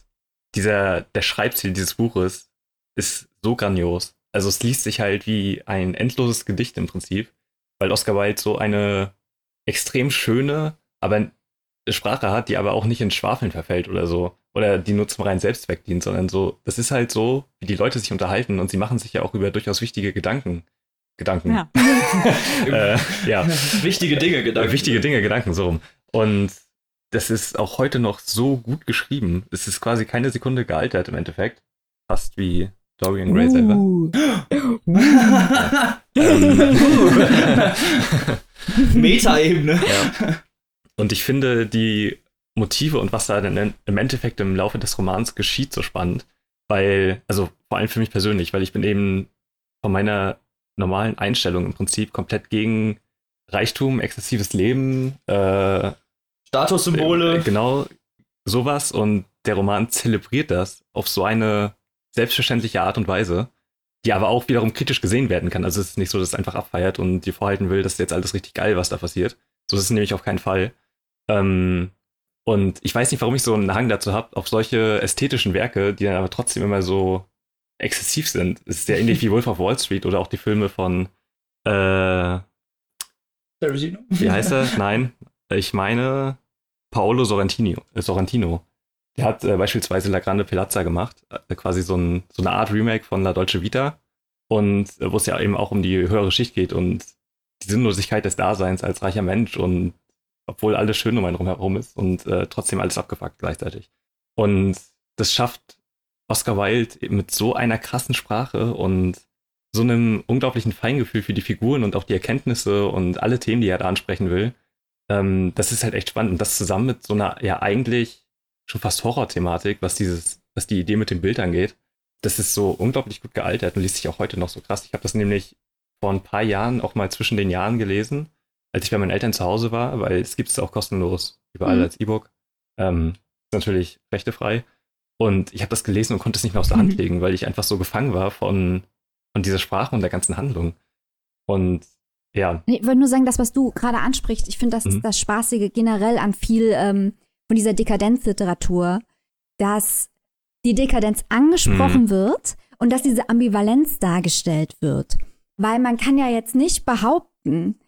dieser, der Schreibstil dieses Buches ist so grandios. Also es liest sich halt wie ein endloses Gedicht im Prinzip, weil Oscar Wilde so eine extrem schöne, aber Sprache hat, die aber auch nicht in Schwafeln verfällt oder so. oder die nur zum reinen Selbstzweck dient, sondern so, das ist halt so, wie die Leute sich unterhalten und sie machen sich ja auch über durchaus wichtige Gedanken. Gedanken. Ja. äh, ja. Wichtige Dinge, Gedanken. Wichtige Dinge, Gedanken, so rum. Und das ist auch heute noch so gut geschrieben. Es ist quasi keine Sekunde gealtert im Endeffekt. Fast wie Dorian Gray uh. selber. Meta-Ebene. Ja. Und ich finde die Motive und was da denn im Endeffekt im Laufe des Romans geschieht so spannend. Weil, also vor allem für mich persönlich, weil ich bin eben von meiner normalen Einstellung im Prinzip komplett gegen Reichtum, exzessives Leben, äh, Statussymbole. Äh, genau, sowas. Und der Roman zelebriert das auf so eine selbstverständliche Art und Weise, die aber auch wiederum kritisch gesehen werden kann. Also es ist nicht so, dass es einfach abfeiert und dir vorhalten will, das ist jetzt alles richtig geil, was da passiert. So ist es nämlich auf keinen Fall. Ähm, und ich weiß nicht, warum ich so einen Hang dazu habe, auf solche ästhetischen Werke, die dann aber trotzdem immer so exzessiv sind. Es ist ja ähnlich wie Wolf of Wall Street oder auch die Filme von äh, Wie heißt er? Nein, ich meine Paolo Sorrentino. Sorrentino. Der hat äh, beispielsweise La Grande Pelazza gemacht, äh, quasi so, ein, so, eine Art Remake von La Dolce Vita. Und äh, wo es ja eben auch um die höhere Schicht geht und die Sinnlosigkeit des Daseins als reicher Mensch und obwohl alles schön um einen herum ist und äh, trotzdem alles abgefuckt gleichzeitig. Und das schafft Oscar Wilde mit so einer krassen Sprache und so einem unglaublichen Feingefühl für die Figuren und auch die Erkenntnisse und alle Themen, die er da ansprechen will. Ähm, das ist halt echt spannend. Und das zusammen mit so einer ja eigentlich schon fast Horror-Thematik, was dieses, was die Idee mit dem Bild angeht, das ist so unglaublich gut gealtert und liest sich auch heute noch so krass. Ich habe das nämlich vor ein paar Jahren auch mal zwischen den Jahren gelesen, als ich bei meinen Eltern zu Hause war, weil es gibt es auch kostenlos überall mhm. als E-Book. Ähm, ist natürlich rechtefrei. Und ich habe das gelesen und konnte es nicht mehr aus der Hand mhm. legen, weil ich einfach so gefangen war von, von dieser Sprache und der ganzen Handlung. Und ja. Ich wollte nur sagen, das, was du gerade ansprichst, ich finde, das mhm. ist das Spaßige generell an viel ähm, von dieser Dekadenzliteratur, dass die Dekadenz angesprochen mhm. wird und dass diese Ambivalenz dargestellt wird. Weil man kann ja jetzt nicht behaupten,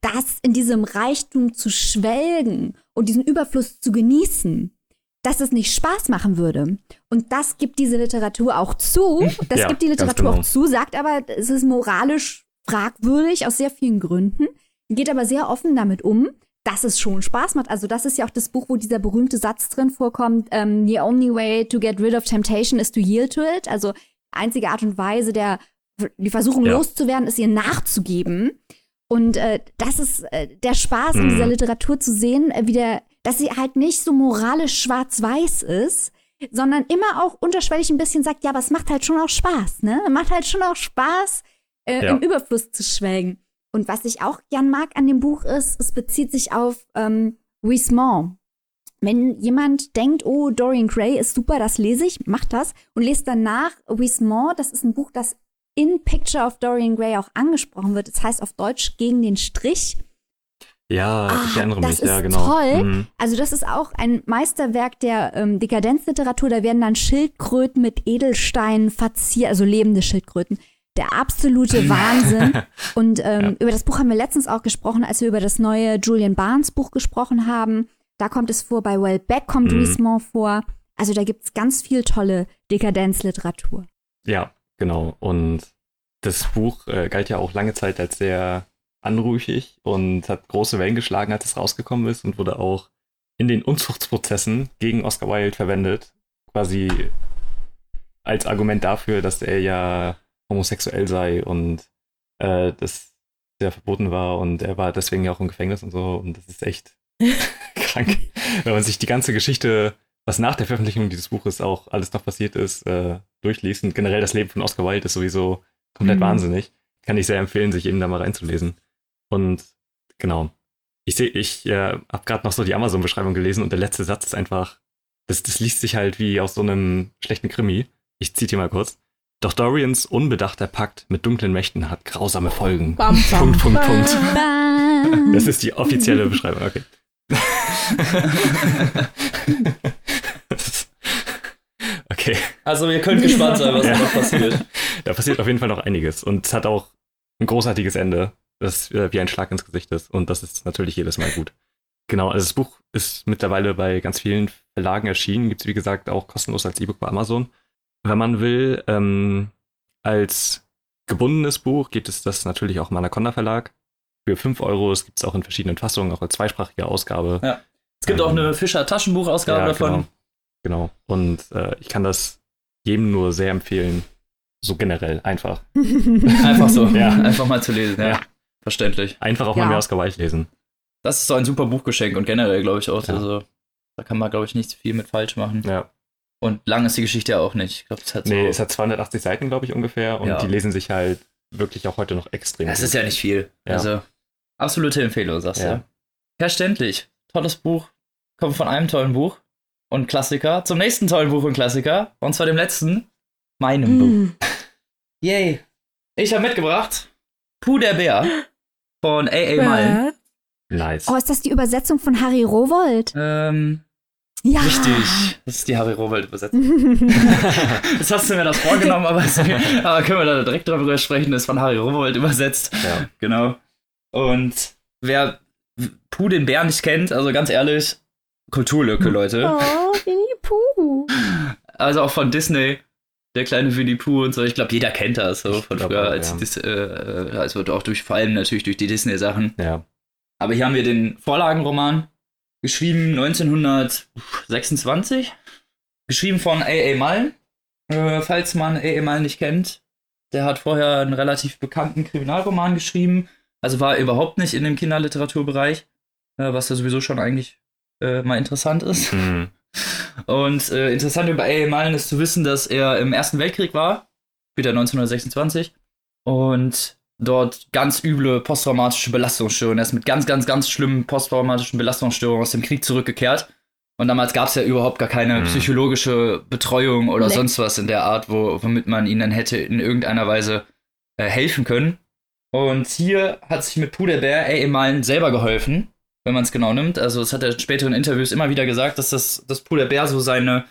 dass in diesem Reichtum zu schwelgen und diesen Überfluss zu genießen, dass es nicht Spaß machen würde. Und das gibt diese Literatur auch zu. Das ja, gibt die Literatur genau. auch zu, sagt aber, es ist moralisch fragwürdig aus sehr vielen Gründen, geht aber sehr offen damit um dass es schon Spaß macht. Also das ist ja auch das Buch, wo dieser berühmte Satz drin vorkommt, um, ähm, the only way to get rid of temptation is to yield to it. Also einzige Art und Weise, der die Versuchung ja. loszuwerden, ist ihr nachzugeben. Und äh, das ist äh, der Spaß mhm. in dieser Literatur zu sehen, äh, wie der, dass sie halt nicht so moralisch schwarz-weiß ist, sondern immer auch unterschwellig ein bisschen sagt, ja, aber es macht halt schon auch Spaß, ne? Macht halt schon auch Spaß, äh, ja. im Überfluss zu schwelgen. Und was ich auch gern mag an dem Buch ist, es bezieht sich auf ähm, Wismont. Wenn jemand denkt, oh, Dorian Gray ist super, das lese ich, macht das und lest danach Wismont. Das ist ein Buch, das in Picture of Dorian Gray auch angesprochen wird. Das heißt auf Deutsch gegen den Strich. Ja, ah, ich erinnere mich, ja, genau. Toll. Mhm. Also, das ist auch ein Meisterwerk der ähm, Dekadenzliteratur. Da werden dann Schildkröten mit Edelsteinen verziert, also lebende Schildkröten, der absolute Wahnsinn. Und ähm, ja. über das Buch haben wir letztens auch gesprochen, als wir über das neue Julian Barnes Buch gesprochen haben. Da kommt es vor, bei Wellbeck kommt mhm. Riesmont vor. Also da gibt es ganz viel tolle Dekadenzliteratur. Ja, genau. Und das Buch äh, galt ja auch lange Zeit als sehr anrüchig und hat große Wellen geschlagen, als es rausgekommen ist und wurde auch in den Unzuchtsprozessen gegen Oscar Wilde verwendet. Quasi als Argument dafür, dass er ja homosexuell sei und äh, das sehr verboten war und er war deswegen ja auch im Gefängnis und so und das ist echt krank, wenn man sich die ganze Geschichte, was nach der Veröffentlichung dieses Buches auch alles noch passiert ist, äh, durchliest und generell das Leben von Oscar Wilde ist sowieso komplett mhm. wahnsinnig. Kann ich sehr empfehlen, sich eben da mal reinzulesen. Und genau. Ich sehe, ich äh, habe gerade noch so die Amazon-Beschreibung gelesen und der letzte Satz ist einfach, das, das liest sich halt wie aus so einem schlechten Krimi. Ich zitiere mal kurz. Doch Dorians unbedachter Pakt mit dunklen Mächten hat grausame Folgen. Bam, bam, Punkt, Punkt, Punkt. Bam. Das ist die offizielle Beschreibung, okay. okay. Also ihr könnt gespannt sein, was ja. noch passiert. Da passiert auf jeden Fall noch einiges. Und es hat auch ein großartiges Ende, das wie ein Schlag ins Gesicht ist. Und das ist natürlich jedes Mal gut. Genau, also das Buch ist mittlerweile bei ganz vielen Verlagen erschienen. Gibt es, wie gesagt, auch kostenlos als E-Book bei Amazon. Wenn man will, ähm, als gebundenes Buch gibt es das natürlich auch im Anaconda Verlag. Für 5 Euro, es gibt es auch in verschiedenen Fassungen, auch als zweisprachige Ausgabe. Ja. Es gibt ähm, auch eine Fischer Taschenbuchausgabe ja, davon. Genau. genau. Und äh, ich kann das jedem nur sehr empfehlen. So generell, einfach. einfach so, ja. Einfach mal zu lesen, ja. ja. Verständlich. Einfach auch ja. mal mehr aus Gewalt lesen. Das ist so ein super Buchgeschenk und generell, glaube ich, auch. Ja. Also, da kann man, glaube ich, nicht viel mit falsch machen. Ja. Und lang ist die Geschichte ja auch nicht. Ich glaube, es hat so Nee, es hat 280 Seiten, glaube ich, ungefähr. Und ja. die lesen sich halt wirklich auch heute noch extrem. Das gut. ist ja nicht viel. Ja. Also, absolute Empfehlung, sagst ja. du. Verständlich. Tolles Buch. Kommt von einem tollen Buch und Klassiker zum nächsten tollen Buch und Klassiker. Und zwar dem letzten, meinem mm. Buch. Yay. Ich habe mitgebracht Puh der Bär von A.A. Mullen. Nice. Oh, ist das die Übersetzung von Harry Rowold? Ähm, ja. Richtig. Das ist die Harry Rowold-Übersetzung. Jetzt hast du mir das vorgenommen, aber, es, aber, können wir da direkt drüber sprechen. Das ist von Harry Rowold übersetzt. Ja. Genau. Und wer Puh den Bär nicht kennt, also ganz ehrlich, Kulturlücke, Leute. Oh, Winnie Pooh. Also auch von Disney der kleine Winnie Pooh und so. Ich glaube, jeder kennt das so von früher, als ja. Dis, äh, also auch durch, vor allem natürlich durch die Disney-Sachen. Ja. Aber hier haben wir den Vorlagenroman, geschrieben 1926, geschrieben von A.A. Mullen. Äh, falls man A.A. Mullen nicht kennt, der hat vorher einen relativ bekannten Kriminalroman geschrieben, also war überhaupt nicht in dem Kinderliteraturbereich, äh, was ja sowieso schon eigentlich äh, mal interessant ist. Mhm. Und äh, interessant über A.A. Mullen ist zu wissen, dass er im Ersten Weltkrieg war, später 1926, und dort ganz üble posttraumatische Belastungsstörungen. Er ist mit ganz, ganz, ganz schlimmen posttraumatischen Belastungsstörungen aus dem Krieg zurückgekehrt. Und damals gab es ja überhaupt gar keine mhm. psychologische Betreuung oder nee. sonst was in der Art, wo, womit man ihnen hätte in irgendeiner Weise äh, helfen können. Und hier hat sich mit Puderbär A.A. Mullen selber geholfen wenn man es genau nimmt. Also, es hat er in späteren Interviews immer wieder gesagt, dass das, das Puder Bär so seine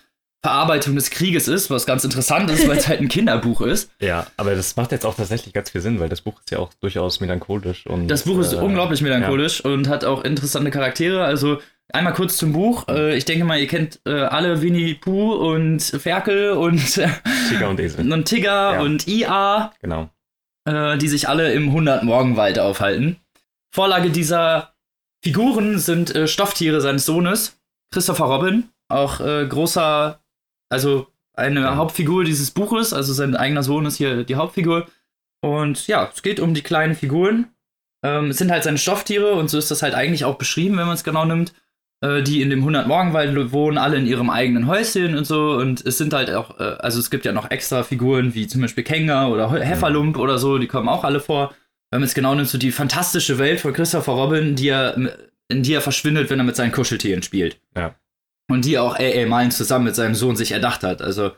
Verarbeitung des Krieges ist, was ganz interessant ist, weil es halt ein Kinderbuch ist. Ja, aber das macht jetzt auch tatsächlich ganz viel Sinn, weil das Buch ist ja auch durchaus melancholisch. Und, das Buch ist äh, unglaublich melancholisch ja. und hat auch interessante Charaktere. Also einmal kurz zum Buch. Äh, ich denke mal, ihr kennt äh, alle Winnie Pooh und Ferkel und Tigger und Esel. Und Tigger ja. und IA. Genau. Äh, die sich alle im 100 Morgenwald aufhalten. Vorlage dieser Figuren sind Stofftiere seines Sohnes, Christopher Robin, auch großer, also eine ja. Hauptfigur dieses Buches, also sein eigener Sohn ist hier die Hauptfigur. Und ja, es geht um die kleinen Figuren. Ähm, es sind halt seine Stofftiere und so ist das halt eigentlich auch beschrieben, wenn man es genau nimmt. Äh, die in dem 100 Morgenwald wohnen, alle in ihrem eigenen Häuschen und so. Und es sind halt auch, äh, also es gibt ja noch extra Figuren wie zum Beispiel Kenga oder Hefferlump oder so, die kommen auch alle vor wenn man es genau nimmt, so die fantastische Welt von Christopher Robin, die er, in die er verschwindet, wenn er mit seinen Kuscheltieren spielt. Ja. Und die auch A.A. Mullen zusammen mit seinem Sohn sich erdacht hat. Also,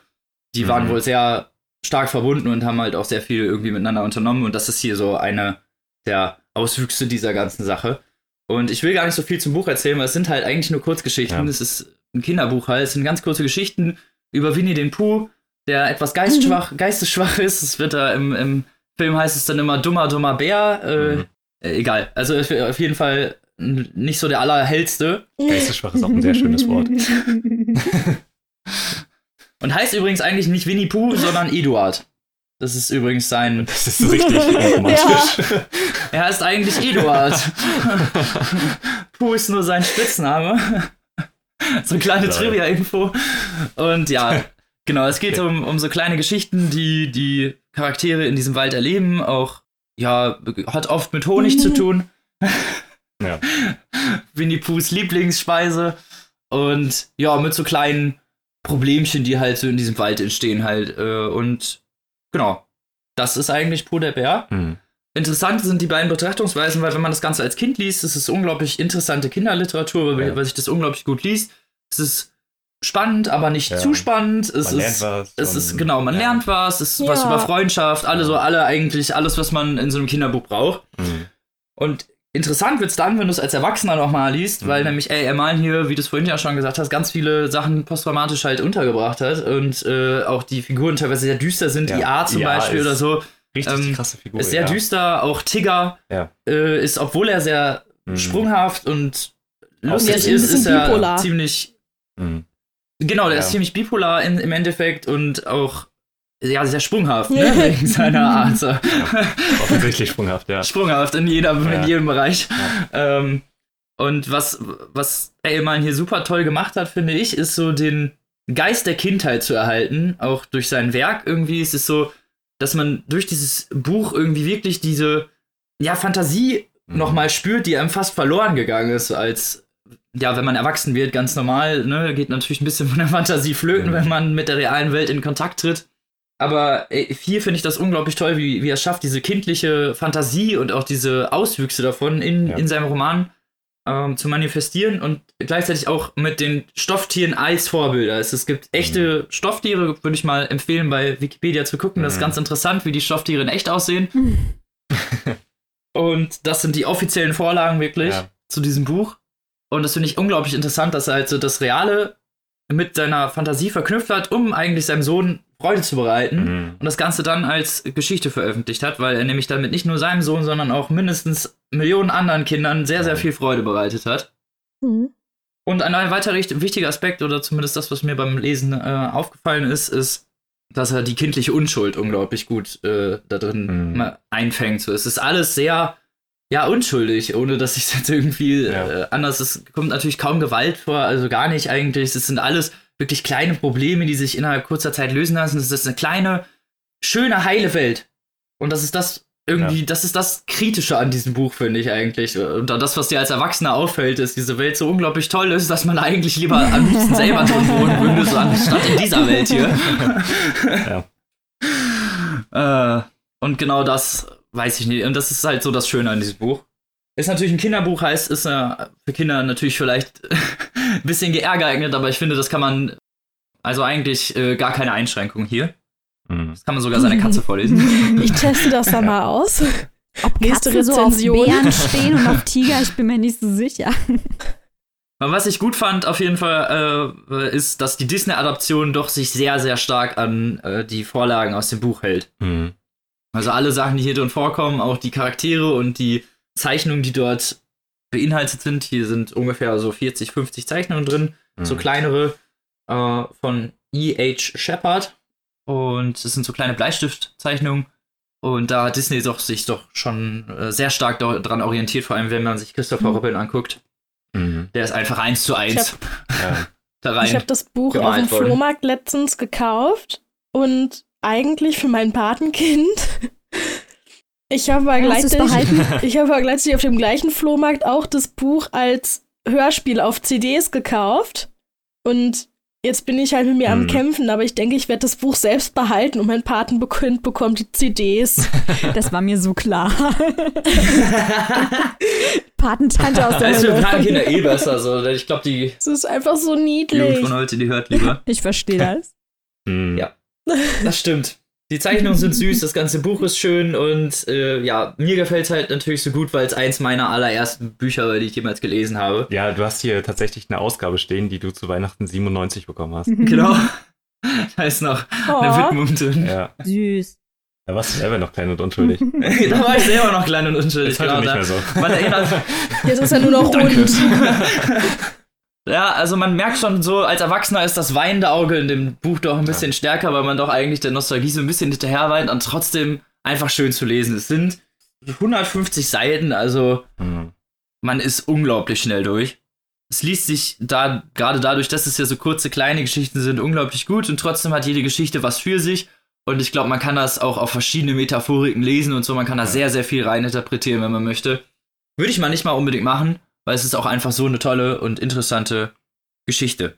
die mhm. waren wohl sehr stark verbunden und haben halt auch sehr viel irgendwie miteinander unternommen. Und das ist hier so eine der Auswüchse dieser ganzen Sache. Und ich will gar nicht so viel zum Buch erzählen, weil es sind halt eigentlich nur Kurzgeschichten. Ja. Es ist ein Kinderbuch halt. Es sind ganz kurze Geschichten über Winnie den Pooh, der etwas geistschwach, mhm. geistesschwach ist. Es wird da im, im Film heißt es dann immer dummer, dummer Bär. Äh, mhm. egal. Also auf jeden Fall nicht so der allerhellste. Geistesschwach ist auch ein sehr schönes Wort. Und heißt übrigens eigentlich nicht Winnie Pooh, sondern Eduard. Das ist übrigens sein. Das ist richtig romantisch. Ja. Er heißt eigentlich Eduard. Pooh ist nur sein Spitzname. so eine kleine Trivia-Info. Und ja, genau, es geht um, um so kleine Geschichten, die die Charaktere in diesem Wald erleben. Auch, ja, hat oft mit Honig zu tun. Ja. Winnie Poohs Lieblingsspeise. Und ja, mit so kleinen Problemchen, die halt so in diesem Wald entstehen halt. Äh, und genau, das ist eigentlich Pooh der Bär. Mhm. Interessant sind die beiden Betrachtungsweisen, weil wenn man das Ganze als Kind liest, ist es unglaublich interessante Kinderliteratur, weil, ja. weil sich das unglaublich gut liest. Es ist spannend, aber nicht ja. zu spannend. Es man ist, lernt was. Es ist, genau, man ja. lernt was, es ist ja. was über Freundschaft, alle so, alle eigentlich, alles, was man in so einem Kinderbuch braucht. Mhm. Und interessant wird es dann, wenn du es als Erwachsener nochmal liest, mhm. weil nämlich ey, Ermal hier, wie du es vorhin ja schon gesagt hast, ganz viele Sachen posttraumatisch halt untergebracht hat und äh, auch die Figuren teilweise sehr düster sind, ja. IA zum IA Beispiel oder so. Richtig ähm, krasse Figur. Ist sehr ja. düster, auch Tigger ja. äh, ist, obwohl er sehr mhm. sprunghaft und lustig ist, ist er ziemlich. Mhm. Genau, der ja. ist ziemlich bipolar in, im Endeffekt und auch ja, sehr sprunghaft, ne? wegen seiner Art. Ja, offensichtlich sprunghaft, ja. Sprunghaft in, jeder, ja. in jedem Bereich. Ja. Ähm, und was, was Eilmann hier super toll gemacht hat, finde ich, ist so den Geist der Kindheit zu erhalten, auch durch sein Werk irgendwie. Es ist so, dass man durch dieses Buch irgendwie wirklich diese, ja, Fantasie mhm. nochmal spürt, die einem fast verloren gegangen ist, als, ja, wenn man erwachsen wird, ganz normal, ne, geht natürlich ein bisschen von der Fantasie flöten, mhm. wenn man mit der realen Welt in Kontakt tritt. Aber ey, hier finde ich das unglaublich toll, wie, wie er es schafft, diese kindliche Fantasie und auch diese Auswüchse davon in, ja. in seinem Roman ähm, zu manifestieren und gleichzeitig auch mit den Stofftieren als Vorbilder. Es, es gibt echte mhm. Stofftiere, würde ich mal empfehlen, bei Wikipedia zu gucken. Das ist mhm. ganz interessant, wie die Stofftiere in echt aussehen. und das sind die offiziellen Vorlagen wirklich ja. zu diesem Buch. Und das finde ich unglaublich interessant, dass er halt so das Reale mit seiner Fantasie verknüpft hat, um eigentlich seinem Sohn Freude zu bereiten mhm. und das Ganze dann als Geschichte veröffentlicht hat, weil er nämlich damit nicht nur seinem Sohn, sondern auch mindestens Millionen anderen Kindern sehr, sehr viel Freude bereitet hat. Mhm. Und ein weiterer wichtiger Aspekt, oder zumindest das, was mir beim Lesen äh, aufgefallen ist, ist, dass er die kindliche Unschuld unglaublich gut äh, da drin mhm. einfängt. So, es ist alles sehr, ja, unschuldig, ohne dass ich jetzt irgendwie ja. äh, anders. Es kommt natürlich kaum Gewalt vor, also gar nicht eigentlich. Es sind alles wirklich kleine Probleme, die sich innerhalb kurzer Zeit lösen lassen. Das ist eine kleine, schöne, heile Welt. Und das ist das irgendwie, ja. das ist das Kritische an diesem Buch, finde ich eigentlich. Und das, was dir als Erwachsener auffällt, ist, diese Welt so unglaublich toll ist, dass man eigentlich lieber am liebsten selber drin wohnen würde, so anstatt in dieser Welt hier. ja. äh, und genau das weiß ich nicht. Und das ist halt so das Schöne an diesem Buch. Ist natürlich ein Kinderbuch, heißt, ist äh, für Kinder natürlich vielleicht ein bisschen geeignet, aber ich finde, das kann man, also eigentlich äh, gar keine Einschränkung hier. Mhm. Das kann man sogar seine Katze vorlesen. Ich teste das da mal aus. Ob Nächste Katze Rezension. so auf Bären stehen und auf Tiger, ich bin mir nicht so sicher. Was ich gut fand auf jeden Fall, äh, ist, dass die Disney-Adaption doch sich sehr, sehr stark an äh, die Vorlagen aus dem Buch hält. Mhm. Also alle Sachen, die hier drin vorkommen, auch die Charaktere und die Zeichnungen, die dort beinhaltet sind. Hier sind ungefähr so 40, 50 Zeichnungen drin, mhm. so kleinere äh, von E.H. Shepard. Und es sind so kleine Bleistiftzeichnungen. Und da hat Disney doch sich doch schon äh, sehr stark daran orientiert, vor allem wenn man sich Christopher mhm. Robin anguckt. Mhm. Der ist einfach eins zu eins. Ich habe ja. hab das Buch auf dem Flohmarkt letztens gekauft und eigentlich für mein Patenkind ich habe aber, ich habe aber gleichzeitig auf dem gleichen Flohmarkt auch das Buch als Hörspiel auf CDs gekauft. Und jetzt bin ich halt mit mir hm. am Kämpfen, aber ich denke, ich werde das Buch selbst behalten und mein Patenkind bekommt die CDs. Das war mir so klar. Patentante aus der Das ist für Patenkinder eh besser. So. Ich glaube, die. Das ist einfach so niedlich. Jugend von heute, die hört lieber. Ich verstehe das. Hm. Ja. Das stimmt. Die Zeichnungen sind süß, das ganze Buch ist schön und äh, ja, mir gefällt es halt natürlich so gut, weil es eins meiner allerersten Bücher war, die ich jemals gelesen habe. Ja, du hast hier tatsächlich eine Ausgabe stehen, die du zu Weihnachten 97 bekommen hast. Genau. Da ist noch oh. eine Widmung drin. Ja. Süß. Da warst du selber noch klein und unschuldig. da war ich selber noch klein und unschuldig. Ist heute nicht mehr so. Man erinnert, Jetzt ist er nur noch rund. Ja, also man merkt schon so, als Erwachsener ist das weinende Auge in dem Buch doch ein bisschen ja. stärker, weil man doch eigentlich der Nostalgie so ein bisschen hinterher weint und trotzdem einfach schön zu lesen. Es sind 150 Seiten, also mhm. man ist unglaublich schnell durch. Es liest sich da, gerade dadurch, dass es ja so kurze, kleine Geschichten sind, unglaublich gut und trotzdem hat jede Geschichte was für sich. Und ich glaube, man kann das auch auf verschiedene Metaphoriken lesen und so. Man kann da sehr, sehr viel reininterpretieren, wenn man möchte. Würde ich mal nicht mal unbedingt machen weil es ist auch einfach so eine tolle und interessante Geschichte,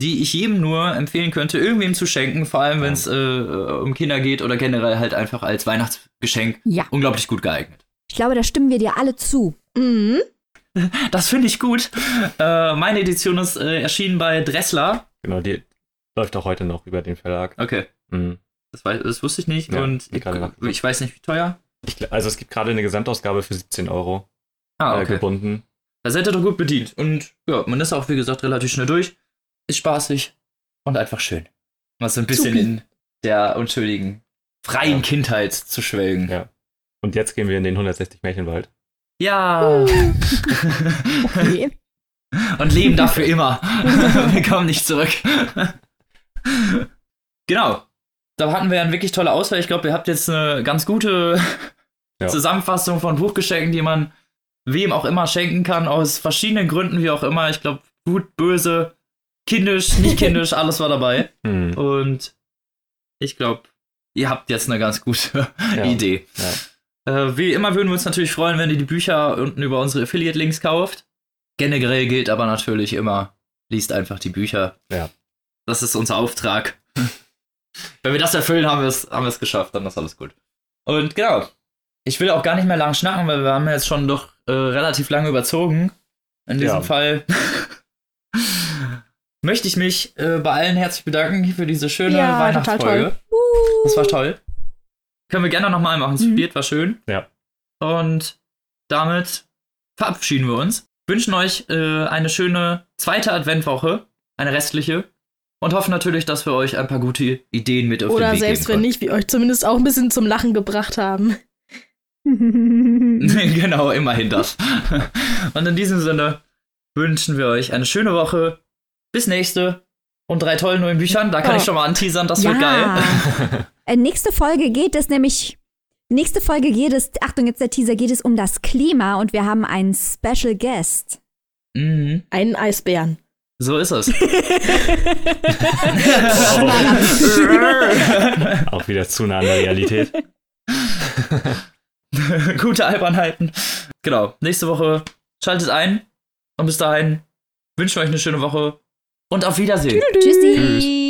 die ich jedem nur empfehlen könnte, irgendwem zu schenken, vor allem wenn es äh, um Kinder geht oder generell halt einfach als Weihnachtsgeschenk ja. unglaublich gut geeignet. Ich glaube, da stimmen wir dir alle zu. Mhm. Das finde ich gut. Äh, meine Edition ist äh, erschienen bei Dressler. Genau, die läuft auch heute noch über den Verlag. Okay. Mhm. Das, weiß, das, wusste ich nicht ja, und ich, ich, weiß nicht, wie teuer. Ich, also es gibt gerade eine Gesamtausgabe für 17 Euro ah, äh, okay. gebunden. Da seid ihr doch gut bedient. Und ja, man ist auch, wie gesagt, relativ schnell durch. Ist spaßig und einfach schön. Mal so ein bisschen Supi. in der unschuldigen, freien ja. Kindheit zu schwelgen. Ja. Und jetzt gehen wir in den 160 Märchenwald. Ja. okay. und leben dafür immer. wir kommen nicht zurück. genau. Da hatten wir eine wirklich tolle Auswahl. Ich glaube, ihr habt jetzt eine ganz gute ja. Zusammenfassung von Buchgeschenken, die man wem auch immer schenken kann, aus verschiedenen Gründen, wie auch immer. Ich glaube, gut, böse, kindisch, nicht kindisch, alles war dabei. Mhm. Und ich glaube, ihr habt jetzt eine ganz gute ja. Idee. Ja. Äh, wie immer würden wir uns natürlich freuen, wenn ihr die Bücher unten über unsere Affiliate-Links kauft. Generell gilt aber natürlich immer, liest einfach die Bücher. Ja. Das ist unser Auftrag. wenn wir das erfüllen, haben wir es haben geschafft, dann ist alles gut. Und genau, ich will auch gar nicht mehr lang schnacken, weil wir haben jetzt schon doch äh, relativ lange überzogen. In diesem ja. Fall möchte ich mich äh, bei allen herzlich bedanken für diese schöne ja, Weihnachtsfolge. Das war toll. Können wir gerne nochmal machen. Es mhm. war schön. Ja. Und damit verabschieden wir uns. Wünschen euch äh, eine schöne zweite Adventwoche, eine restliche. Und hoffen natürlich, dass wir euch ein paar gute Ideen mit auf Oder den Weg selbst wenn nicht, wir euch zumindest auch ein bisschen zum Lachen gebracht haben. genau, immerhin das. Und in diesem Sinne wünschen wir euch eine schöne Woche. Bis nächste. Und drei tollen neuen Büchern. Da kann oh. ich schon mal anteasern, das ja. wird geil. äh, nächste Folge geht es nämlich. Nächste Folge geht es, Achtung, jetzt der Teaser, geht es um das Klima und wir haben einen Special Guest. Mhm. Einen Eisbären. So ist es. Auch wieder zu nah an der Realität. Gute Albernheiten. Genau. Nächste Woche schaltet ein. Und bis dahin wünschen wir euch eine schöne Woche. Und auf Wiedersehen. Tschüssi. Tschüss.